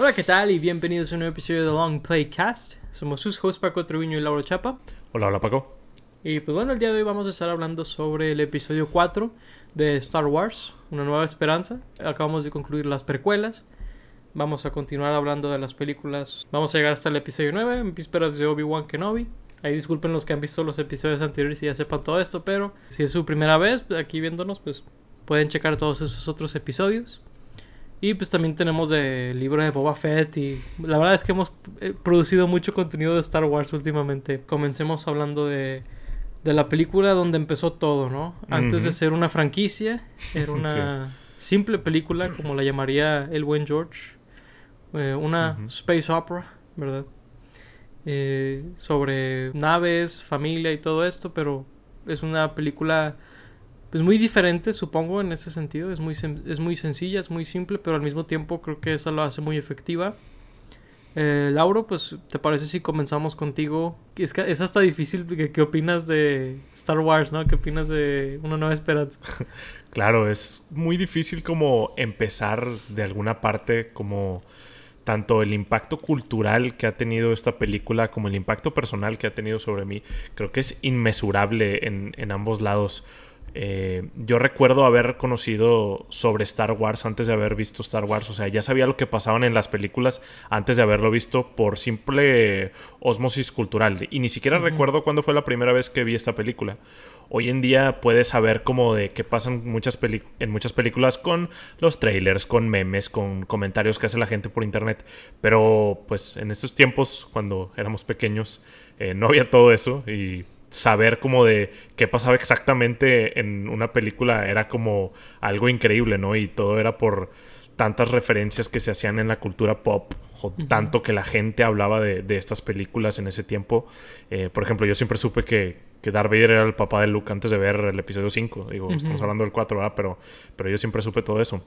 Hola, ¿qué tal? Y bienvenidos a un nuevo episodio de Long Playcast. Somos sus hosts Paco Treviño y Lauro Chapa. Hola, hola Paco. Y pues bueno, el día de hoy vamos a estar hablando sobre el episodio 4 de Star Wars, Una Nueva Esperanza. Acabamos de concluir las precuelas. Vamos a continuar hablando de las películas. Vamos a llegar hasta el episodio 9, en vísperas de Obi-Wan Kenobi. Ahí disculpen los que han visto los episodios anteriores y ya sepan todo esto, pero si es su primera vez aquí viéndonos, pues pueden checar todos esos otros episodios. Y pues también tenemos el libro de Boba Fett y la verdad es que hemos eh, producido mucho contenido de Star Wars últimamente. Comencemos hablando de, de la película donde empezó todo, ¿no? Antes de ser una franquicia, era una simple película, como la llamaría el buen George. Eh, una space opera, ¿verdad? Eh, sobre naves, familia y todo esto, pero es una película pues muy diferente, supongo, en ese sentido. Es muy, es muy sencilla, es muy simple, pero al mismo tiempo creo que eso lo hace muy efectiva. Eh, Lauro, pues, ¿te parece si comenzamos contigo? Es, es hasta difícil. ¿qué, ¿Qué opinas de Star Wars, no? ¿Qué opinas de Una Nueva Esperanza? claro, es muy difícil como empezar de alguna parte como tanto el impacto cultural que ha tenido esta película como el impacto personal que ha tenido sobre mí, creo que es inmesurable en, en ambos lados. Eh, yo recuerdo haber conocido sobre Star Wars antes de haber visto Star Wars. O sea, ya sabía lo que pasaban en las películas antes de haberlo visto por simple osmosis cultural. Y ni siquiera recuerdo cuándo fue la primera vez que vi esta película. Hoy en día puedes saber como de qué pasan muchas en muchas películas con los trailers, con memes, con comentarios que hace la gente por internet. Pero pues en estos tiempos, cuando éramos pequeños, eh, no había todo eso y saber como de qué pasaba exactamente en una película era como algo increíble, ¿no? Y todo era por tantas referencias que se hacían en la cultura pop o tanto que la gente hablaba de, estas películas en ese tiempo. Eh, por ejemplo, yo siempre supe que, que Darth Vader era el papá de Luke antes de ver el episodio 5. Digo, estamos hablando del 4, ¿verdad? Pero, pero yo siempre supe todo eso.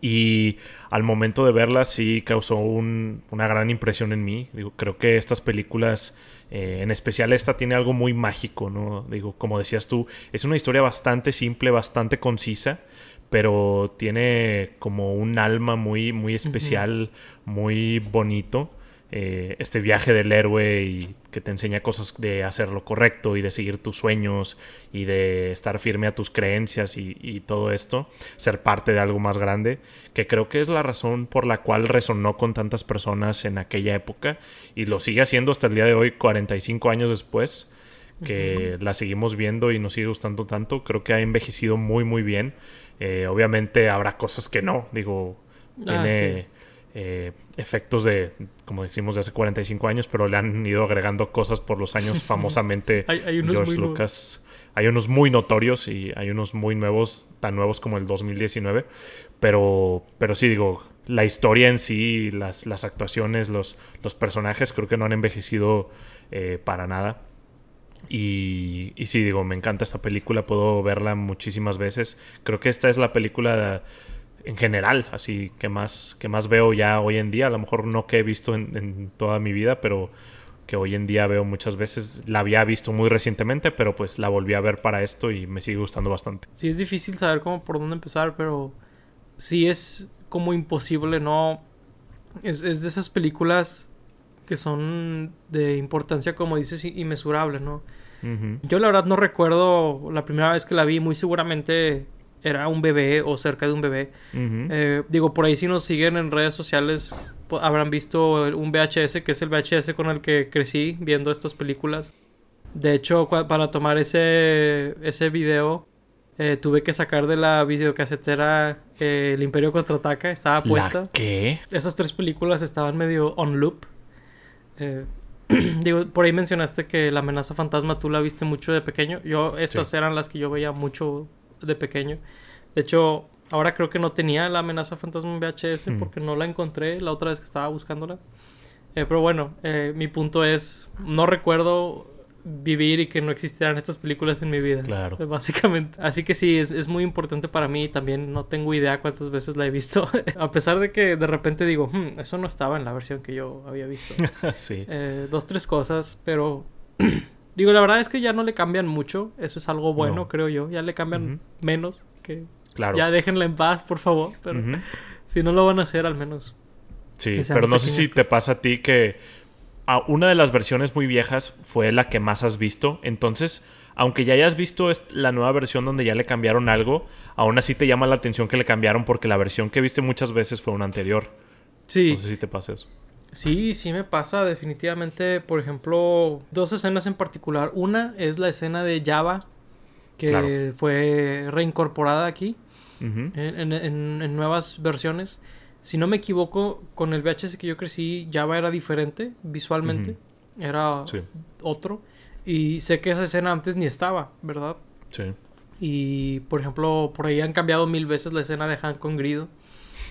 Y al momento de verla sí causó una gran impresión en mí. Digo, creo que estas películas eh, en especial esta tiene algo muy mágico, ¿no? Digo, como decías tú, es una historia bastante simple, bastante concisa, pero tiene como un alma muy, muy especial, muy bonito. Eh, este viaje del héroe y que te enseña cosas de hacer lo correcto y de seguir tus sueños y de estar firme a tus creencias y, todo esto, ser parte de algo más grande, que creo que es la razón por la cual resonó con tantas personas en aquella época y lo sigue haciendo hasta el día de hoy, 45 años después, que la seguimos viendo y nos sigue gustando tanto, creo que ha envejecido muy muy bien. Eh, obviamente habrá cosas que no, digo, ah, tiene... Eh, efectos de, como decimos, de hace 45 años, pero le han ido agregando cosas por los años famosamente hay, George Lucas. Hay unos muy notorios y hay unos muy nuevos, tan nuevos como el 2019. Pero, pero sí, digo, la historia en sí, las, las actuaciones, los, los personajes, creo que no han envejecido eh, para nada. Y, y sí, digo, me encanta esta película, puedo verla muchísimas veces. Creo que esta es la película en general, así que más, que más veo ya hoy en día, a lo mejor no que he visto en, toda mi vida, pero que hoy en día veo muchas veces, la había visto muy recientemente, pero pues la volví a ver para esto y me sigue gustando bastante. Sí, es difícil saber cómo por dónde empezar, pero sí es como imposible, ¿no? Es, es de esas películas que son de importancia, como dices, inmesurable, ¿no? Yo la verdad no recuerdo la primera vez que la vi, muy seguramente era un bebé o cerca de un bebé. Eh, digo, por ahí si nos siguen en redes sociales habrán visto un VHS, que es el VHS con el que crecí viendo estas películas. De hecho, para tomar ese, ese video, eh, tuve que sacar de la videocasetera eh, El Imperio Contraataca, estaba puesta. qué? Esas tres películas estaban medio on loop. digo, por ahí mencionaste que La amenaza fantasma tú la viste mucho de pequeño. Yo, estas eran las que yo veía mucho de pequeño. De hecho, ahora creo que no tenía la amenaza fantasma en VHS hmm. porque no la encontré la otra vez que estaba buscándola. Eh, pero bueno, eh, mi punto es, no recuerdo vivir y que no existieran estas películas en mi vida. Claro. Básicamente. Así que sí, es, es muy importante para mí. También no tengo idea cuántas veces la he visto. a pesar de que de repente digo, hmm, eso no estaba en la versión que yo había visto. sí. Eh, dos, tres cosas, pero Digo, la verdad es que ya no le cambian mucho. Eso es algo bueno, creo yo. Ya le cambian menos. Que claro. Ya déjenla en paz, por favor. Pero si no lo van a hacer, al menos. Sí, pero no sé si te pasa a ti que a una de las versiones muy viejas fue la que más has visto. Entonces, aunque ya hayas visto la nueva versión donde ya le cambiaron algo, aún así te llama la atención que le cambiaron porque la versión que viste muchas veces fue una anterior. Sí, No sé si te pasa eso. Sí, sí me pasa definitivamente. Por ejemplo, dos escenas en particular. Una es la escena de Java, que Claro. fue reincorporada aquí en, en- en- en nuevas versiones. Si no me equivoco, con el VHS que yo crecí, Java era diferente visualmente. Era Sí, otro. Y sé que esa escena antes ni estaba, ¿verdad? sí. Y por ejemplo, por ahí han cambiado mil veces la escena de Han con Grido.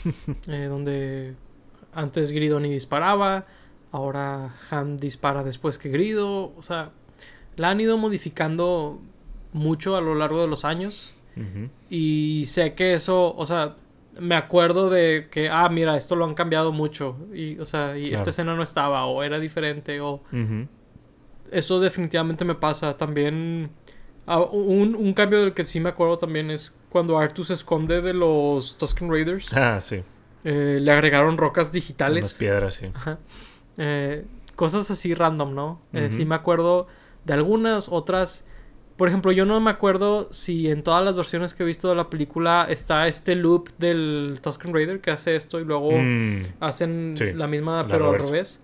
eh, donde antes Grido ni disparaba. Ahora Han dispara después que Grido. O sea, la han ido modificando mucho a lo largo de los años. Y sé que eso, o sea, me acuerdo de que, ah, mira, esto lo han cambiado mucho. Y, o sea, y Claro. esta escena no estaba, o era diferente, o eso definitivamente me pasa. También ah, un, un cambio del que sí me acuerdo también es cuando Arthur se esconde de los Tusken Raiders. Ah, sí. Eh, le agregaron rocas digitales. piedras, sí. Ajá. Eh, cosas así random, ¿no? Eh. Sí me acuerdo de algunas, otras... Por ejemplo, yo no me acuerdo si en todas las versiones que he visto de la película está este loop del Tusken Raider que hace esto y luego Mm, hacen sí, la misma la pero al revés.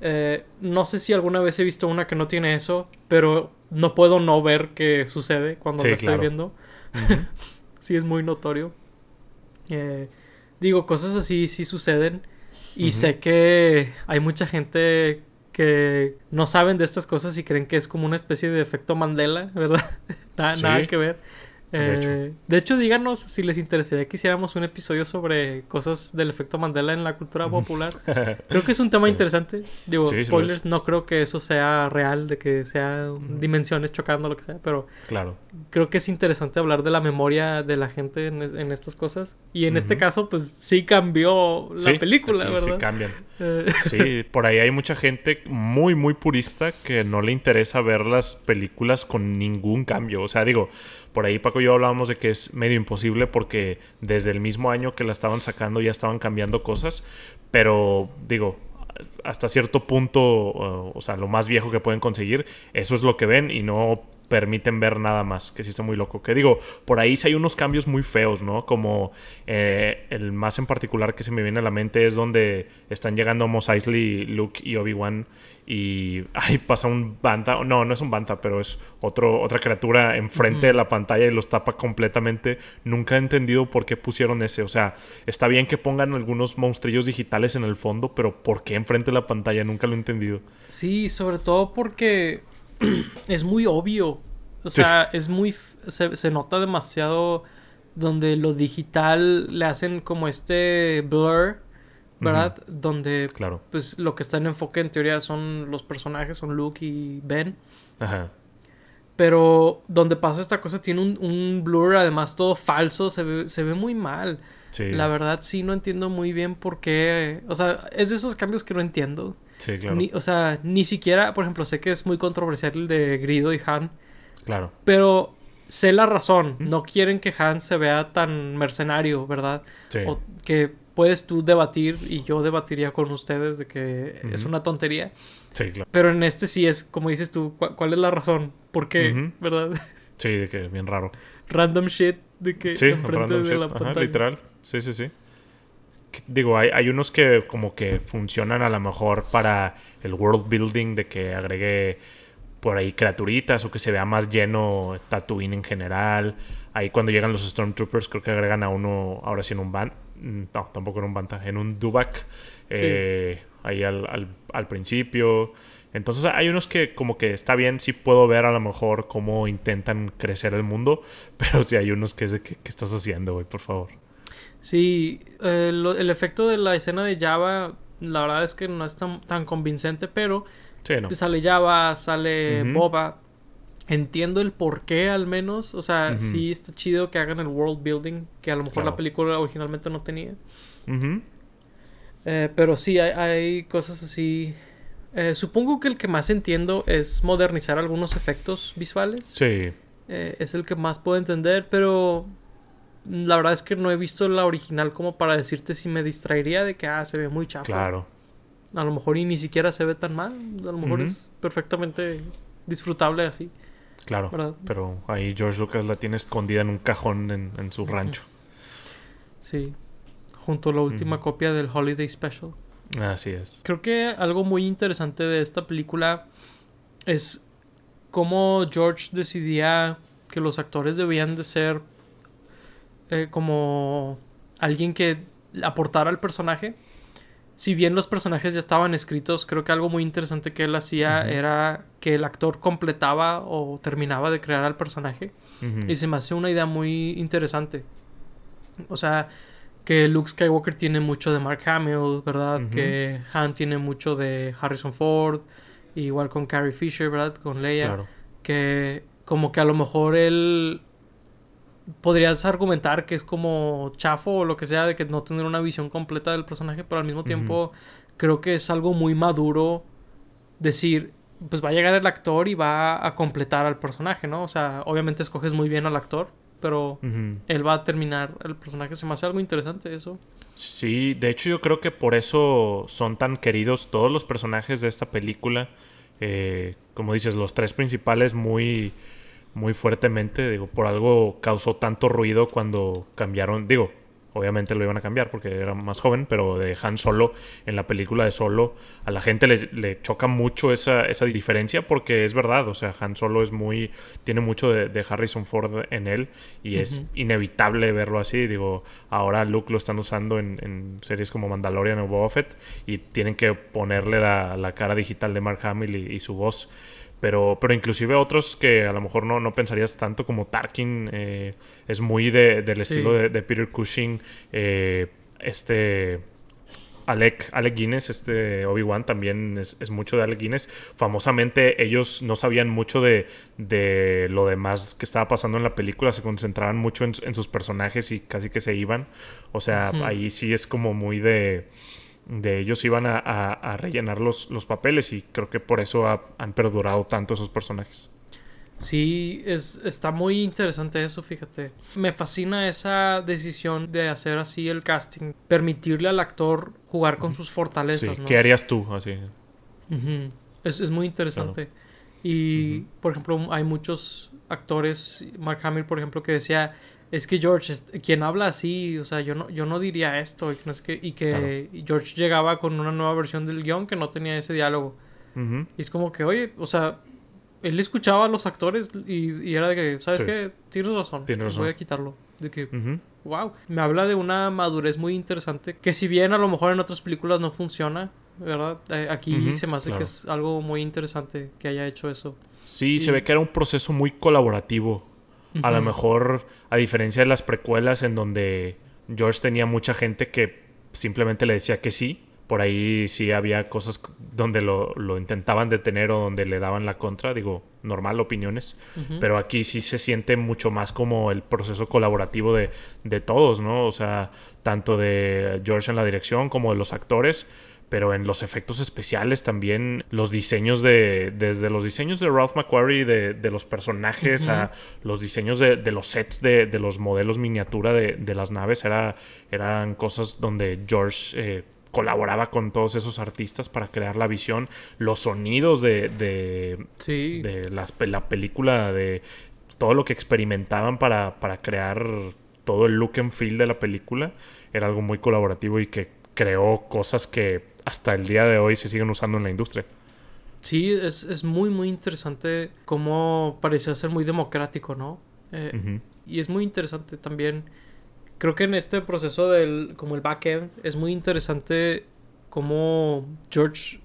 Eh, no sé si alguna vez he visto una que no tiene eso, pero no puedo no ver que sucede cuando Sí, la estoy claro. viendo. Sí es muy notorio. Eh, digo, cosas así sí suceden. Y sé sé que hay mucha gente que no saben de estas cosas y creen que es como una especie de efecto Mandela, ¿verdad? nada, Sí. nada que ver. De Eh, hecho. de hecho, díganos si les interesaría que hiciéramos un episodio sobre cosas del efecto Mandela en la cultura popular. Creo que es un tema Sí. interesante. Digo, Sí, spoilers, no creo que eso sea real, de que sea dimensiones chocando, lo que sea, pero claro. creo que es interesante hablar de la memoria de la gente en, en estas cosas. Y en este caso, pues sí cambió la Sí, película, ¿verdad? Sí cambian. Eh, Sí, por ahí hay mucha gente muy, muy purista que no le interesa ver las películas con ningún cambio. O sea, digo, por ahí Paco y yo hablábamos de que es medio imposible porque desde el mismo año que la estaban sacando ya estaban cambiando cosas. Pero digo, hasta cierto punto, uh, o sea, lo más viejo que pueden conseguir, eso es lo que ven y no permiten ver nada más, que sí está muy loco. Que digo, por ahí sí hay unos cambios muy feos, ¿no? Como eh, el más en particular que se me viene a la mente es donde están llegando Mos Eisley, Luke y Obi-Wan y ahí pasa un banta, no, no es un banta, pero es otro, otra criatura enfrente de la pantalla y los tapa completamente. Nunca he entendido por qué pusieron ese, o sea, está bien que pongan algunos monstrillos digitales en el fondo, pero ¿por qué enfrente de la pantalla? Nunca lo he entendido. sí, sobre todo porque es muy obvio. O Sí. sea, es muy... se nota demasiado donde lo digital le hacen como este blur, ¿verdad? Donde Claro. pues lo que está en enfoque en teoría son los personajes, son Luke y Ben. Ajá. Pero donde pasa esta cosa tiene un, un blur además todo falso, se ve, se ve muy mal. Sí. La verdad sí no entiendo muy bien por qué. O sea, es de esos cambios que no entiendo. Sí, claro. Ni- o sea, ni siquiera, por ejemplo, sé que es muy controversial el de Grido y Han, Claro. pero sé la razón. No quieren que Han se vea tan mercenario, ¿verdad? Sí. O que puedes tú debatir y yo debatiría con ustedes de que es una tontería. Sí, claro. Pero en este sí es, como dices tú, ¿cu- ¿cuál es la razón? ¿Por qué? ¿Verdad? Sí, de que bien raro. Random shit de que Sí, enfrente de shit. la Ajá, pantalla. literal. Sí, sí, sí. Que- Digo, hay, hay unos que como que funcionan a lo mejor para el world building de que agregue por ahí criaturitas o que se vea más lleno Tatooine en general. Ahí cuando llegan los Stormtroopers creo que agregan a uno, ahora sí en un van. No, tampoco en un banta, en un Dubak. eh, ahí al, al- al principio. Entonces hay unos que como que está bien, sí puedo ver a lo mejor cómo intentan crecer el mundo, pero sí hay unos que es de que, ¿qué estás haciendo, güey? Por favor. Sí, eh, el efecto de la escena de Java, la verdad es que no es tan, tan convincente, pero Sí, no. sale Java, sale. Boba. Entiendo el por qué al menos. O sea, sí está chido que hagan el world building, que a lo mejor Claro. la película originalmente no tenía. Eh, pero sí, hay, hay cosas así. Eh, supongo que el que más entiendo es modernizar algunos efectos visuales. Sí. Eh, es el que más puedo entender, pero la verdad es que no he visto la original como para decirte si me distraería de que, ah, se ve muy chafa. Claro. A lo mejor y ni siquiera se ve tan mal. A lo mejor es perfectamente disfrutable así. Claro. ¿Verdad? Pero ahí George Lucas la tiene escondida en un cajón en, en su rancho. Sí. Junto a la última copia del Holiday Special. Así es. Creo que algo muy interesante de esta película es cómo George decidía que los actores debían de ser eh, como alguien que aportara al personaje. Si bien los personajes ya estaban escritos, creo que algo muy interesante que él hacía era que el actor completaba o terminaba de crear al personaje. Y se me hace una idea muy interesante. O sea, que Luke Skywalker tiene mucho de Mark Hamill, ¿verdad? Que Han tiene mucho de Harrison Ford. Igual con Carrie Fisher, ¿verdad? Con Leia. Claro. Que como que a lo mejor él... Podrías argumentar que es como chafo o lo que sea de que no tener una visión completa del personaje, pero al mismo tiempo creo que es algo muy maduro decir, pues va a llegar el actor y va a completar al personaje, ¿no? O sea, obviamente escoges muy bien al actor, pero él va a terminar el personaje. Se me hace algo interesante eso. Sí, de hecho yo creo que por eso son tan queridos todos los personajes de esta película. Eh, como dices, los tres principales muy, muy fuertemente. Digo, por algo causó tanto ruido cuando cambiaron. Digo, obviamente lo iban a cambiar porque era más joven, pero de Han Solo en la película de Solo, a la gente le, le choca mucho esa, esa diferencia porque es verdad. O sea, Han Solo es muy. tiene mucho de, de Harrison Ford en él y es inevitable verlo así. Digo, ahora Luke lo están usando en, en series como Mandalorian o Boba Fett y tienen que ponerle la, la cara digital de Mark Hamill y, y su voz. Pero, pero inclusive otros que a lo mejor no, no pensarías tanto como Tarkin, eh, es muy de- del Sí. estilo de, de Peter Cushing, eh, este... Alec, Alec Guinness, este Obi-Wan también es, es mucho de Alec Guinness. Famosamente ellos no sabían mucho de, de lo demás que estaba pasando en la película, se concentraban mucho en, en sus personajes y casi que se iban. O sea, ahí sí es como muy de, de ellos iban a, a- a rellenar los, los papeles y creo que por eso ha- han perdurado tanto esos personajes. Sí, es, está muy interesante eso, fíjate. Me fascina esa decisión de hacer así el casting. Permitirle al actor jugar con sus Sí, fortalezas, ¿no? ¿Qué harías tú? Así. Es, es muy interesante. Y, por ejemplo, hay muchos actores, Mark Hamill, por ejemplo, que decía, es que George, es- quien habla así, o sea, yo no, yo no diría esto, y que, no sé qué", y que George llegaba con una nueva versión del guion que no tenía ese diálogo. Y es como que, oye, o sea, él escuchaba a los actores y, y era de que, ¿sabes Sí. qué? Tienes razón, Tienes razón. voy a quitarlo. De que, wow, me habla de una madurez muy interesante que si bien a lo mejor en otras películas no funciona, ¿verdad? Eh, aquí se me hace claro. que es algo muy interesante que haya hecho eso. Sí, se ve que era un proceso muy colaborativo. A lo mejor, a diferencia de las precuelas en donde George tenía mucha gente que simplemente le decía que sí, por ahí sí había cosas donde lo, lo intentaban detener o donde le daban la contra, digo, normal, opiniones, pero aquí sí se siente mucho más como el proceso colaborativo de, de todos, ¿no? O sea, tanto de George en la dirección como de los actores, pero en los efectos especiales también, los diseños de, desde los diseños de Ralph McQuarrie, de, de los personajes, a los diseños de, de los sets de, de los modelos miniatura de, de las naves, era, eran cosas donde George... eh, colaboraba con todos esos artistas para crear la visión, los sonidos de, de, Sí. de las la película, de todo lo que experimentaban para, para crear todo el look and feel de la película, era algo muy colaborativo y que creó cosas que hasta el día de hoy se siguen usando en la industria. Sí, es, es muy, muy interesante cómo parecía ser muy democrático, ¿no? Eh. Y es muy interesante también. Creo que en este proceso del, como el backend, es muy interesante cómo George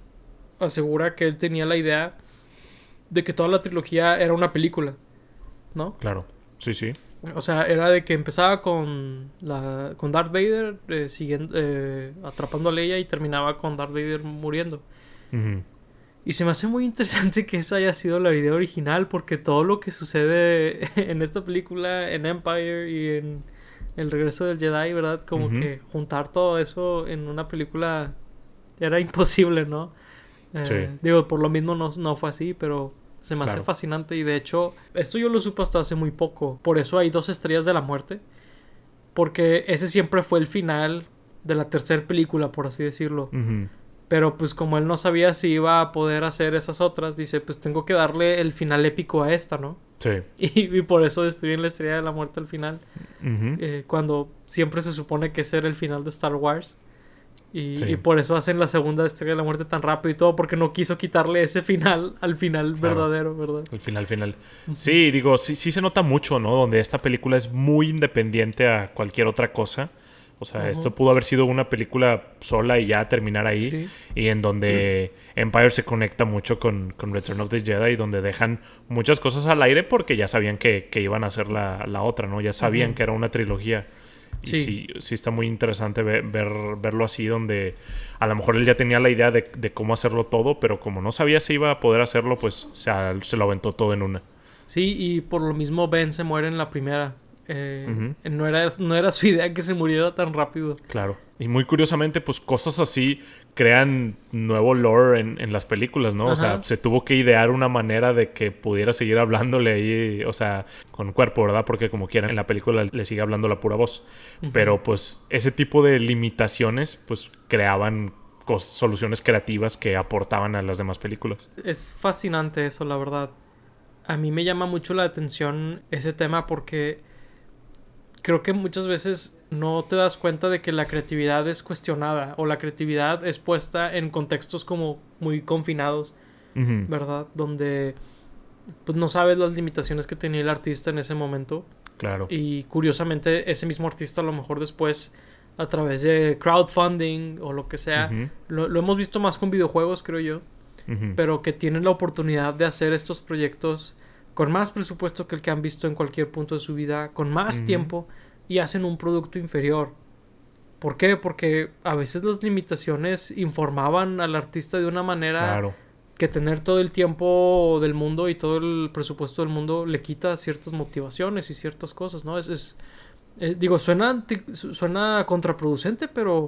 asegura que él tenía la idea de que toda la trilogía era una película, ¿no? Claro, sí, sí. O sea, era de que empezaba con la con Darth Vader eh, siguiendo, eh, atrapando a Leia y terminaba con Darth Vader muriendo. Y se me hace muy interesante que esa haya sido la idea original porque todo lo que sucede en esta película, en Empire y en El regreso del Jedi, ¿verdad? Como que juntar todo eso en una película era imposible, ¿no? Eh, Sí. Digo, por lo mismo no, no fue así, pero se me hace fascinante y de hecho, esto yo lo supe hasta hace muy poco. Por eso hay dos estrellas de la muerte. porque ese siempre fue el final de la tercera película, por así decirlo. Pero pues como él no sabía si iba a poder hacer esas otras, dice, pues tengo que darle el final épico a esta, ¿no? Sí. Y, y por eso destruyen la estrella de la muerte al final. Eh, cuando siempre se supone que era el final de Star Wars. Y, Sí. y por eso hacen la segunda estrella de la muerte tan rápido y todo, porque no quiso quitarle ese final al final Claro. verdadero, ¿verdad? El final, final. Sí, digo, sí, sí se nota mucho, ¿no? Donde esta película es muy independiente a cualquier otra cosa. O sea, esto pudo haber sido una película sola y ya terminar ahí. Sí. Y en donde Empire se conecta mucho con, con Return of the Jedi, donde dejan muchas cosas al aire porque ya sabían que, que iban a hacer la, la otra, ¿no? Ya sabían que era una trilogía. Y Sí. sí, sí está muy interesante ver, ver- verlo así, donde a lo mejor él ya tenía la idea de, de cómo hacerlo todo, pero como no sabía si iba a poder hacerlo, pues se, se lo aventó todo en una. Sí, y por lo mismo Ben se muere en la primera. Eh, no, era, no era su idea que se muriera tan rápido. Claro. Y muy curiosamente, pues cosas así crean nuevo lore en, en las películas, ¿no? O sea, se tuvo que idear una manera de que pudiera seguir hablándole ahí, o sea, con cuerpo, ¿verdad? Porque como quiera, en la película le sigue hablando la pura voz. Pero pues ese tipo de limitaciones, pues creaban soluciones creativas que aportaban a las demás películas. Es fascinante eso, la verdad. A mí me llama mucho la atención ese tema porque creo que muchas veces no te das cuenta de que la creatividad es cuestionada o la creatividad es puesta en contextos como muy confinados. ¿verdad? Donde pues no sabes las limitaciones que tenía el artista en ese momento Claro. y curiosamente ese mismo artista a lo mejor después a través de crowdfunding o lo que sea, lo, lo hemos visto más con videojuegos creo yo, pero que tienen la oportunidad de hacer estos proyectos con más presupuesto que el que han visto en cualquier punto de su vida, con más tiempo y hacen un producto inferior. ¿Por qué? Porque a veces las limitaciones informaban al artista de una manera Claro. que tener todo el tiempo del mundo y todo el presupuesto del mundo le quita ciertas motivaciones y ciertas cosas, ¿no? Es, es eh, digo, suena, anti- suena contraproducente, pero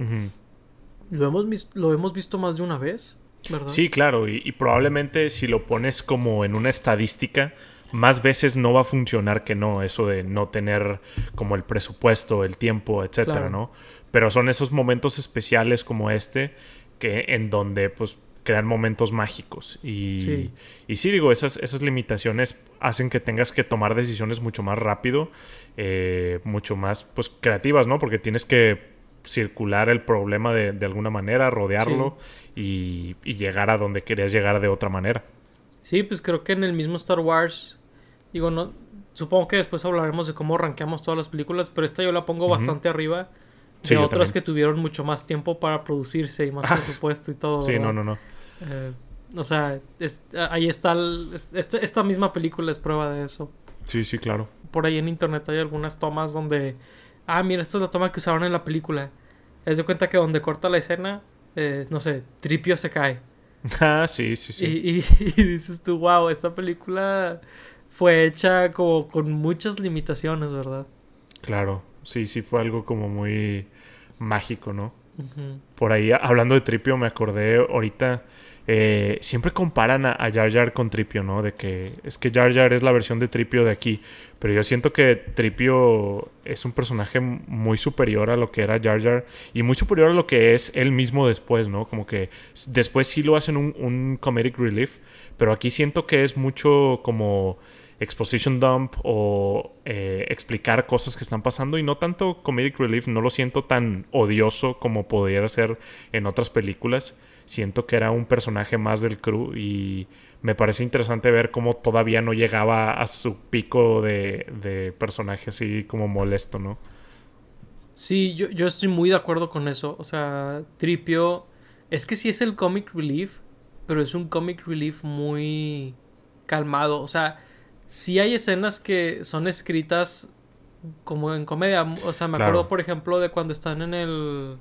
lo, hemos, lo hemos visto más de una vez, ¿verdad? Sí, claro, y, y probablemente si lo pones como en una estadística, más veces no va a funcionar que no, eso de no tener como el presupuesto, el tiempo, etcétera, Claro. ¿no? Pero son esos momentos especiales como este que en donde pues crean momentos mágicos y Sí. y sí digo esas esas limitaciones hacen que tengas que tomar decisiones mucho más rápido eh, mucho más pues creativas no porque tienes que circular el problema de, de alguna manera rodearlo y, y llegar a donde querías llegar de otra manera Sí, pues creo que en el mismo Star Wars, digo, no, supongo que después hablaremos de cómo rankeamos todas las películas, pero esta yo la pongo bastante arriba de Sí, otras que tuvieron mucho más tiempo para producirse y más presupuesto y todo. sí ¿verdad? no no no Eh, o sea, es- ahí está, el- es- esta, esta misma película es prueba de eso. sí sí claro Por ahí en internet hay algunas tomas donde, ah, mira, esta es la toma que usaron en la película. Es de cuenta que donde corta la escena, eh, no sé, Tripio se cae. ah sí sí sí Y, y- y dices tú, wow, esta película fue hecha como con muchas limitaciones, ¿verdad? claro sí sí fue algo como muy mágico no Por ahí hablando de Tripio me acordé ahorita eh, siempre comparan a, a Jar Jar con Tripio, ¿no? De que es que Jar Jar es la versión de Tripio de aquí, pero yo siento que Tripio es un personaje muy superior a lo que era Jar Jar y muy superior a lo que es él mismo después, ¿no? Como que después sí lo hacen un, un comedic relief, pero aquí siento que es mucho como exposition dump o eh, explicar cosas que están pasando y no tanto comedic relief, no lo siento tan odioso como pudiera ser en otras películas. Siento que era un personaje más del crew y me parece interesante ver cómo todavía no llegaba a su pico de, de personaje así como molesto, ¿no? Sí, yo, yo estoy muy de acuerdo con eso. O sea, Tripio, es que sí es el comic relief, pero es un comic relief muy calmado. O sea, sí hay escenas que son escritas como en comedia. O sea, me Claro. acuerdo, por ejemplo, de cuando están en el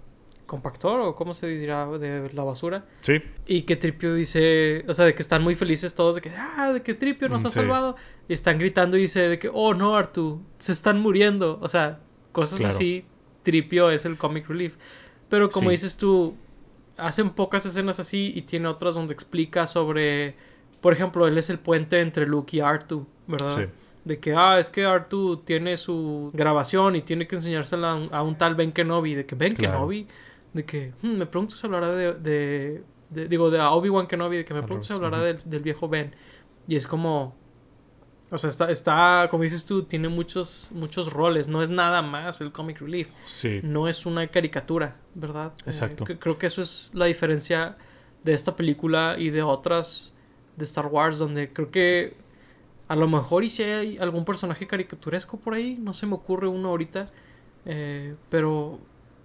compactor o cómo se dirá de la basura. Sí, Y que Tripio dice, o sea, de que están muy felices todos, de que, ah, de que Tripio nos Mm, ha sí. salvado. Y están gritando y dice de que, oh no, Artu, se están muriendo. O sea, cosas Claro. así, Tripio es el comic relief. Pero como Sí. dices tú, hacen pocas escenas así y tiene otras donde explica sobre, por ejemplo, él es el puente entre Luke y Artu, ¿verdad? sí. De que, ah, es que Artu tiene su grabación y tiene que enseñársela a un, a un tal Ben Kenobi. De que Ben Claro. Kenobi, de que, "Hmm, me pregunto si hablará de, de, de- digo, de Obi-Wan Kenobi, de que me pregunto si hablará del, del viejo Ben. Y es como, o sea, está, está, como dices tú, tiene muchos, muchos roles. No es nada más el comic relief. Sí. No es una caricatura, ¿verdad? Eh, Exacto. cre- creo que eso es la diferencia de esta película y de otras de Star Wars, donde creo que a lo mejor y si hay algún personaje caricaturesco por ahí, no se me ocurre uno ahorita, eh, pero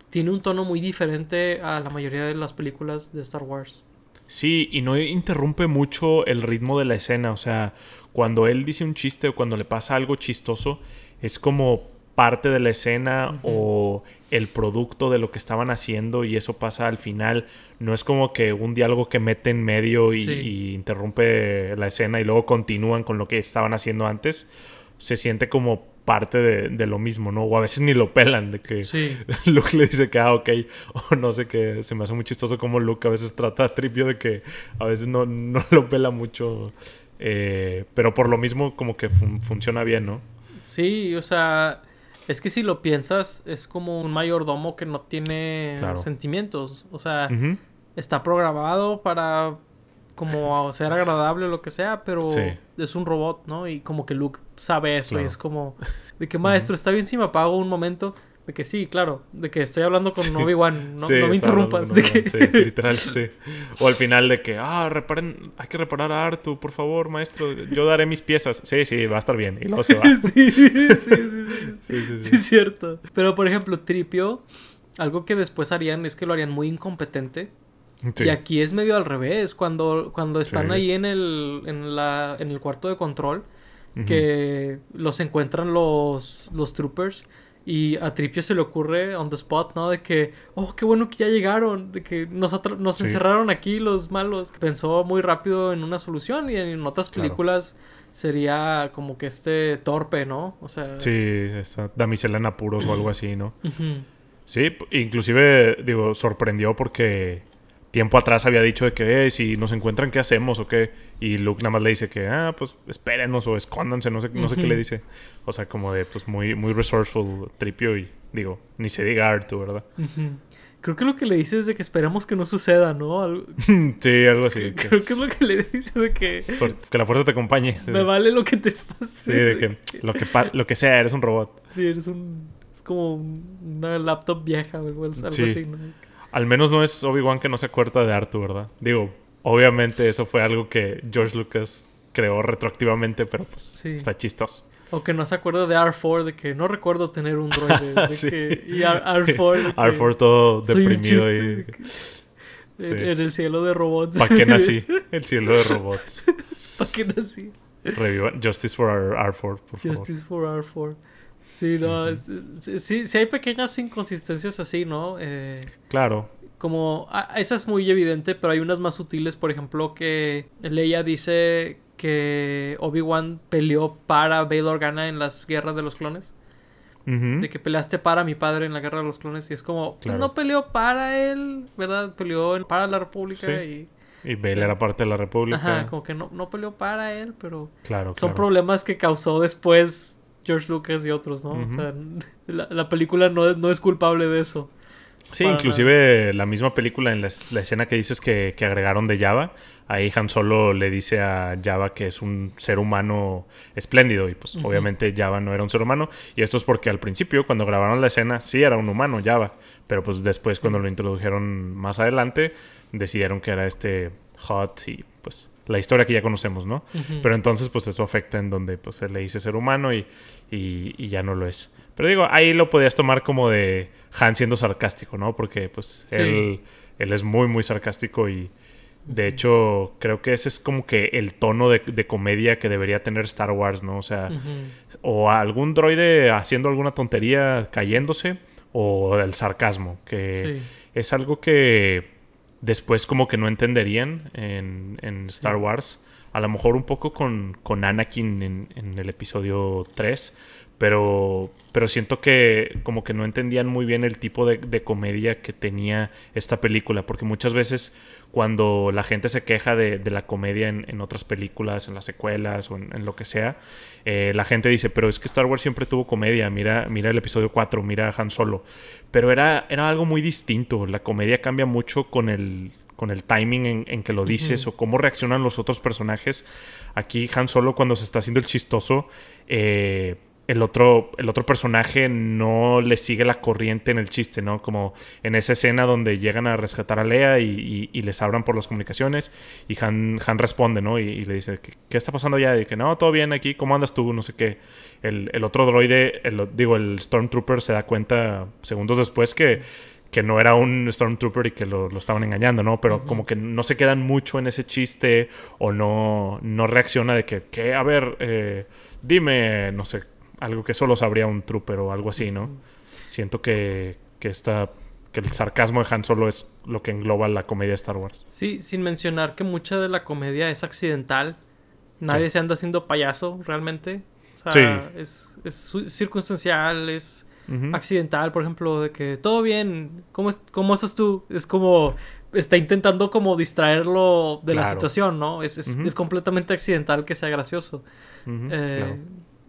tiene un tono muy diferente a la mayoría de las películas de Star Wars. Sí, y no interrumpe mucho el ritmo de la escena. O sea, cuando él dice un chiste o cuando le pasa algo chistoso, es como parte de la escena o el producto de lo que estaban haciendo y eso pasa al final. No es como que un diálogo que mete en medio y, Sí. y interrumpe la escena y luego continúan con lo que estaban haciendo antes. Se siente como parte de, de lo mismo, ¿no? O a veces ni lo pelan, de que Sí, Luke le dice que, ah, ok, o no sé qué, se me hace muy chistoso como Luke a veces trata a Tripio de que a veces no, no lo pela mucho, eh, pero por lo mismo como que fun- funciona bien, ¿no? sí, o sea, es que si lo piensas, es como un mayordomo que no tiene Claro. sentimientos, o sea... Está programado para como ser agradable o lo que sea, pero Sí. es un robot, ¿no? Y como que Luke sabe eso Claro. y es como de que maestro, está bien si me apago un momento, de que sí, claro, de que estoy hablando con. Obi-Wan, no, Sí, no me interrumpas, de que sí, literal, sí. O al final de que, ah, reparen, hay que reparar a Artu, por favor, maestro, yo daré mis piezas. Sí, sí, va a estar bien. Y luego se va. sí, sí, sí, sí, Sí, sí, sí, sí. es cierto. Pero por ejemplo, Tripio, algo que después harían es que lo harían muy incompetente. Sí. Y aquí es medio al revés, cuando, cuando están Sí. ahí en el, en, la, en el cuarto de control, que los encuentran los, los troopers y a Tripio se le ocurre on the spot, ¿no? De que, oh, qué bueno que ya llegaron, de que nos, nos Sí. encerraron aquí los malos. Pensó muy rápido en una solución y en otras Claro. películas sería como que este torpe, ¿no? O sea... Sí, esa damisela en apuros o algo así, ¿no? Sí, inclusive, digo, sorprendió porque tiempo atrás había dicho de que, "Eh, si nos encuentran, ¿qué hacemos o qué? Y Luke nada más le dice que, ah, pues espérenos o escóndanse, no sé, no sé qué le dice. O sea, como de, pues muy, muy resourceful Tripio y, digo, ni se diga Artu, ¿verdad? Creo que lo que le dice es de que esperemos que no suceda, ¿no? Algo- sí, algo así. Creo que es lo que le dice de que que la fuerza te acompañe. me vale lo que te pase. Sí, de que lo que, lo que sea, eres un robot. Sí, eres un. Es como un- una laptop vieja o algo, algo Sí. así, ¿no? Al menos no es Obi-Wan que no se acuerda de Artu, ¿verdad? Digo, obviamente eso fue algo que George Lucas creó retroactivamente, pero pues Sí. está chistoso. O que no se acuerda de R4, de que no recuerdo tener un droide. de Sí. que- y R- R4. de que R4 todo deprimido y... Sí. En, en el cielo de robots. ¿Para qué nací? El cielo de robots. ¿Para qué nací? Reviva Justice for R- R4, por favor. Justice for R4. Sí, no. es- es- sí, sí hay pequeñas inconsistencias así, ¿no? Eh, Claro. Como ah, esa es muy evidente, pero hay unas más sutiles, por ejemplo, que Leia dice que Obi-Wan peleó para Bail Organa en las guerras de los clones, de que peleaste para mi padre en la guerra de los clones y es como, pues, Claro. no peleó para él, ¿verdad? Peleó para la República Sí. Y Bale era parte de la y República. ajá, como que no, no peleó para él, pero Claro, son claro. problemas que causó después George Lucas y otros, ¿no? O sea, la, la película no, no es culpable de eso. Sí, para inclusive la misma película, en la, es- la escena que dices que, que agregaron de Java, ahí Han Solo le dice a Java que es un ser humano espléndido y pues obviamente Java no era un ser humano y esto es porque al principio cuando grabaron la escena sí era un humano Java, pero pues después cuando lo introdujeron más adelante decidieron que era este Hot y pues la historia que ya conocemos, ¿no? Pero entonces, pues eso afecta en donde pues él le dice ser humano y, y, y ya no lo es. Pero digo, ahí lo podías tomar como de Han siendo sarcástico, ¿no? Porque pues Sí. él, él es muy, muy sarcástico y de hecho creo que ese es como que el tono de, de comedia que debería tener Star Wars, ¿no? O sea, o algún droide haciendo alguna tontería cayéndose o el sarcasmo, que Sí. es algo que después como que no entenderían en, en Star Wars. A lo mejor un poco con, con Anakin en, en el episodio 3. Pero, pero siento que como que no entendían muy bien el tipo de, de comedia que tenía esta película, porque muchas veces cuando la gente se queja de, de la comedia en, en, otras películas, en las secuelas o en, en lo que sea, eh, la gente dice, pero es que Star Wars siempre tuvo comedia, mira, mira el episodio 4, mira Han Solo, pero era, era algo muy distinto, la comedia cambia mucho con el, con el timing en, en que lo dices uh -huh. o cómo reaccionan los otros personajes. Aquí Han Solo cuando se está haciendo el chistoso, eh, el otro, el otro personaje no le sigue la corriente en el chiste, ¿no? Como en esa escena donde llegan a rescatar a Lea y, y, y les abran por las comunicaciones y Han, Han responde, ¿no? Y, y le dice, ¿Qué, ¿qué, está pasando allá? Y que no, todo bien aquí, ¿cómo andas tú? No sé qué. El, el otro droide, el, digo, el Stormtrooper se da cuenta segundos después que que no era un Stormtrooper y que lo, lo estaban engañando, ¿no? Pero uh -huh. como que no se quedan mucho en ese chiste o no, no reacciona de que, que a ver, eh, dime, no sé, algo que solo sabría un trooper o algo así, ¿no? Siento que, que esta que el sarcasmo de Han Solo es lo que engloba la comedia de Star Wars. Sí, sin mencionar que mucha de la comedia es accidental. Nadie sí. se anda haciendo payaso realmente. O sea, sí. es, es circunstancial, es uh -huh. accidental, por ejemplo, de que todo bien, ¿cómo, cómo estás tú? Es como está intentando como distraerlo de claro. la situación, ¿no? Es, es, uh -huh. es, completamente accidental que sea gracioso. Uh -huh. eh, claro.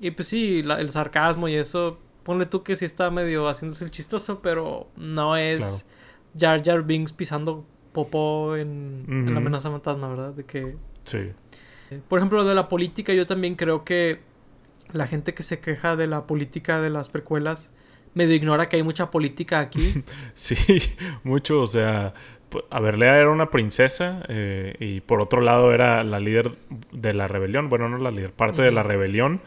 Y pues sí, la, el sarcasmo y eso, ponle tú que sí está medio haciéndose el chistoso, pero no es claro. Jar Jar Binks pisando popó en, en, la amenaza fantasma, ¿verdad? De que... Sí. Por ejemplo, de la política, yo también creo que la gente que se queja de la política de las precuelas medio ignora que hay mucha política aquí. sí, mucho, o sea, a ver, Lea era una princesa eh, y por otro lado era la líder de la rebelión, bueno, no la líder, parte uh -huh. de la rebelión.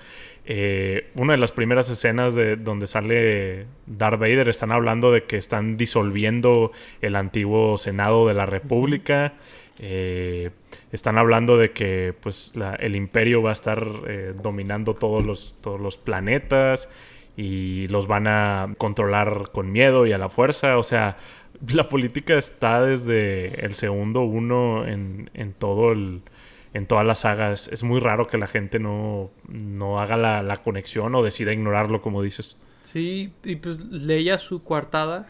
Eh, una de las primeras escenas de donde sale Darth Vader están hablando de que están disolviendo el antiguo Senado de la República. Eh, están hablando de que pues el imperio va a estar eh, dominando todos los, todos los planetas y los van a controlar con miedo y a la fuerza. O sea, la política está desde el segundo uno en, en todo el, en todas las sagas. Es muy raro que la gente no, no haga la, la, conexión o decida ignorarlo, como dices. Sí, y pues leía su coartada.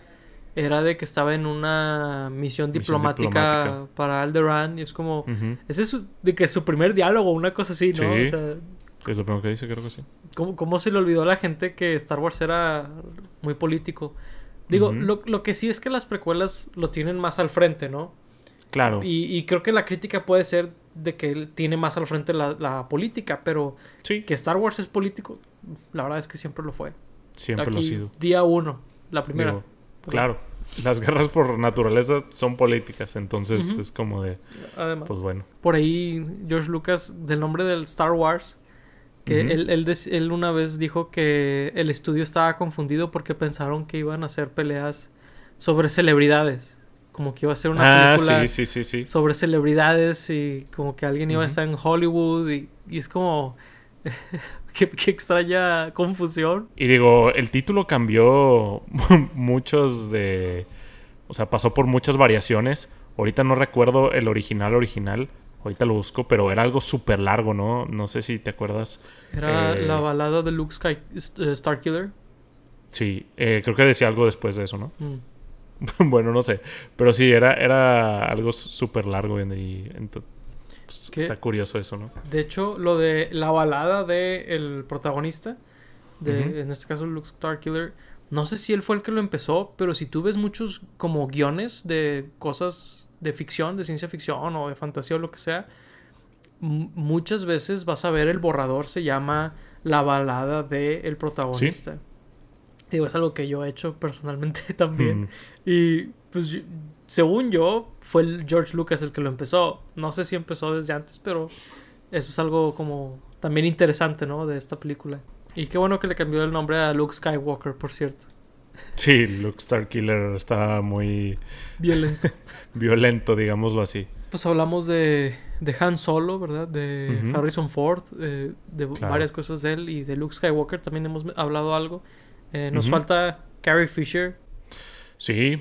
Era de que estaba en una misión diplomática, misión diplomática. para Alderaan. Y es como. Uh -huh. Ese es su, de que su primer diálogo, una cosa así, ¿no? Sí. O sea, es lo primero que dice, creo que sí. ¿cómo, ¿Cómo, se le olvidó a la gente que Star Wars era muy político? Digo, uh -huh. lo, lo, que sí es que las precuelas lo tienen más al frente, ¿no? Claro. Y, y, creo que la crítica puede ser de que él tiene más al frente la, la, política, pero sí. que Star Wars es político, la verdad es que siempre lo fue. Siempre Aquí, lo ha sido. Día uno, la primera. Digo, claro. Las guerras por naturaleza son políticas, entonces uh -huh. es como de... Además, pues bueno. Por ahí George Lucas, del nombre del Star Wars, que uh -huh. él, él, él, una vez dijo que el estudio estaba confundido porque pensaron que iban a hacer peleas sobre celebridades. Como que iba a ser una ah, película sí, sí, sí, sobre celebridades y como que alguien iba uh -huh. a estar en Hollywood y, y es como... qué, qué, extraña confusión. Y digo, el título cambió muchos de... O sea, pasó por muchas variaciones. Ahorita no recuerdo el original original. Ahorita lo busco, pero era algo súper largo, ¿no? No sé si te acuerdas. Era eh... la balada de Luke Sky uh, Starkiller. Sí, eh, creo que decía algo después de eso, ¿no? Mm. bueno, no sé. Pero sí, era, era algo súper largo y, pues, está curioso eso, ¿no? De hecho, lo de la balada del el protagonista, de, uh -huh. en este caso Luke Starkiller, no sé si él fue el que lo empezó, pero si tú ves muchos como guiones de cosas de ficción, de ciencia ficción o de fantasía o lo que sea, muchas veces vas a ver el borrador se llama la balada del el protagonista. ¿Sí? Digo, es algo que yo he hecho personalmente también. Mm. Y pues según yo, fue el George Lucas el que lo empezó. No sé si empezó desde antes, pero eso es algo como también interesante, ¿no? De esta película. Y qué bueno que le cambió el nombre a Luke Skywalker, por cierto. Sí, Luke Starkiller está muy... Violento. violento, digámoslo así. Pues hablamos de, de Han Solo, ¿verdad? De uh -huh. Harrison Ford, eh, de claro. varias cosas de él y de Luke Skywalker también hemos hablado algo. Eh, nos uh -huh. falta Carrie Fisher. Sí.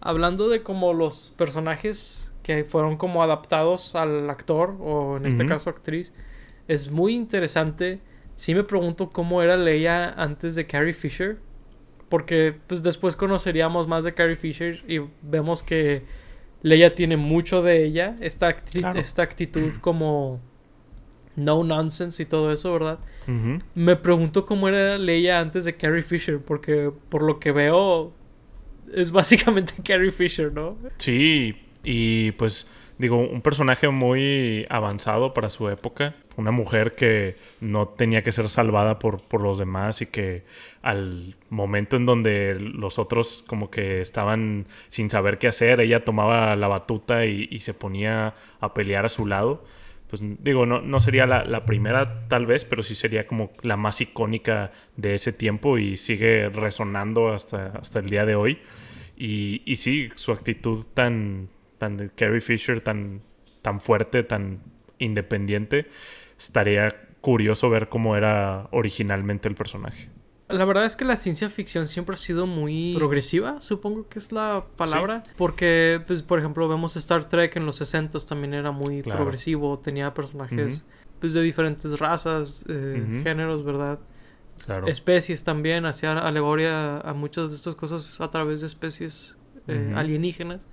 Hablando de como los personajes que fueron como adaptados al actor o en este uh -huh. caso actriz, es muy interesante sí me pregunto cómo era Leia antes de Carrie Fisher. Porque pues después conoceríamos más de Carrie Fisher y vemos que Leia tiene mucho de ella. Esta, esta actitud como no nonsense y todo eso, ¿verdad? Me pregunto cómo era Leia antes de Carrie Fisher. Porque por lo que veo es básicamente Carrie Fisher, ¿no? Sí, y pues digo, un personaje muy avanzado para su época. Una mujer que no tenía que ser salvada por, por, los demás y que al momento en donde los otros como que estaban sin saber qué hacer, ella tomaba la batuta y, se ponía a pelear a su lado. Pues digo, no, no sería la, la, primera tal vez, pero sí sería como la más icónica de ese tiempo y sigue resonando hasta, hasta el día de hoy. Y, y sí, su actitud tan, tan de Carrie Fisher, tan, tan fuerte, tan independiente, estaría curioso ver cómo era originalmente el personaje. La verdad es que la ciencia ficción siempre ha sido muy progresiva, supongo que es la palabra. Porque, pues, por ejemplo, vemos Star Trek en los 60 también era muy progresivo, tenía personajes pues, de diferentes razas, eh, géneros, ¿verdad? Claro. Especies también, hacía alegoria a muchas de estas cosas a través de especies eh, alienígenas.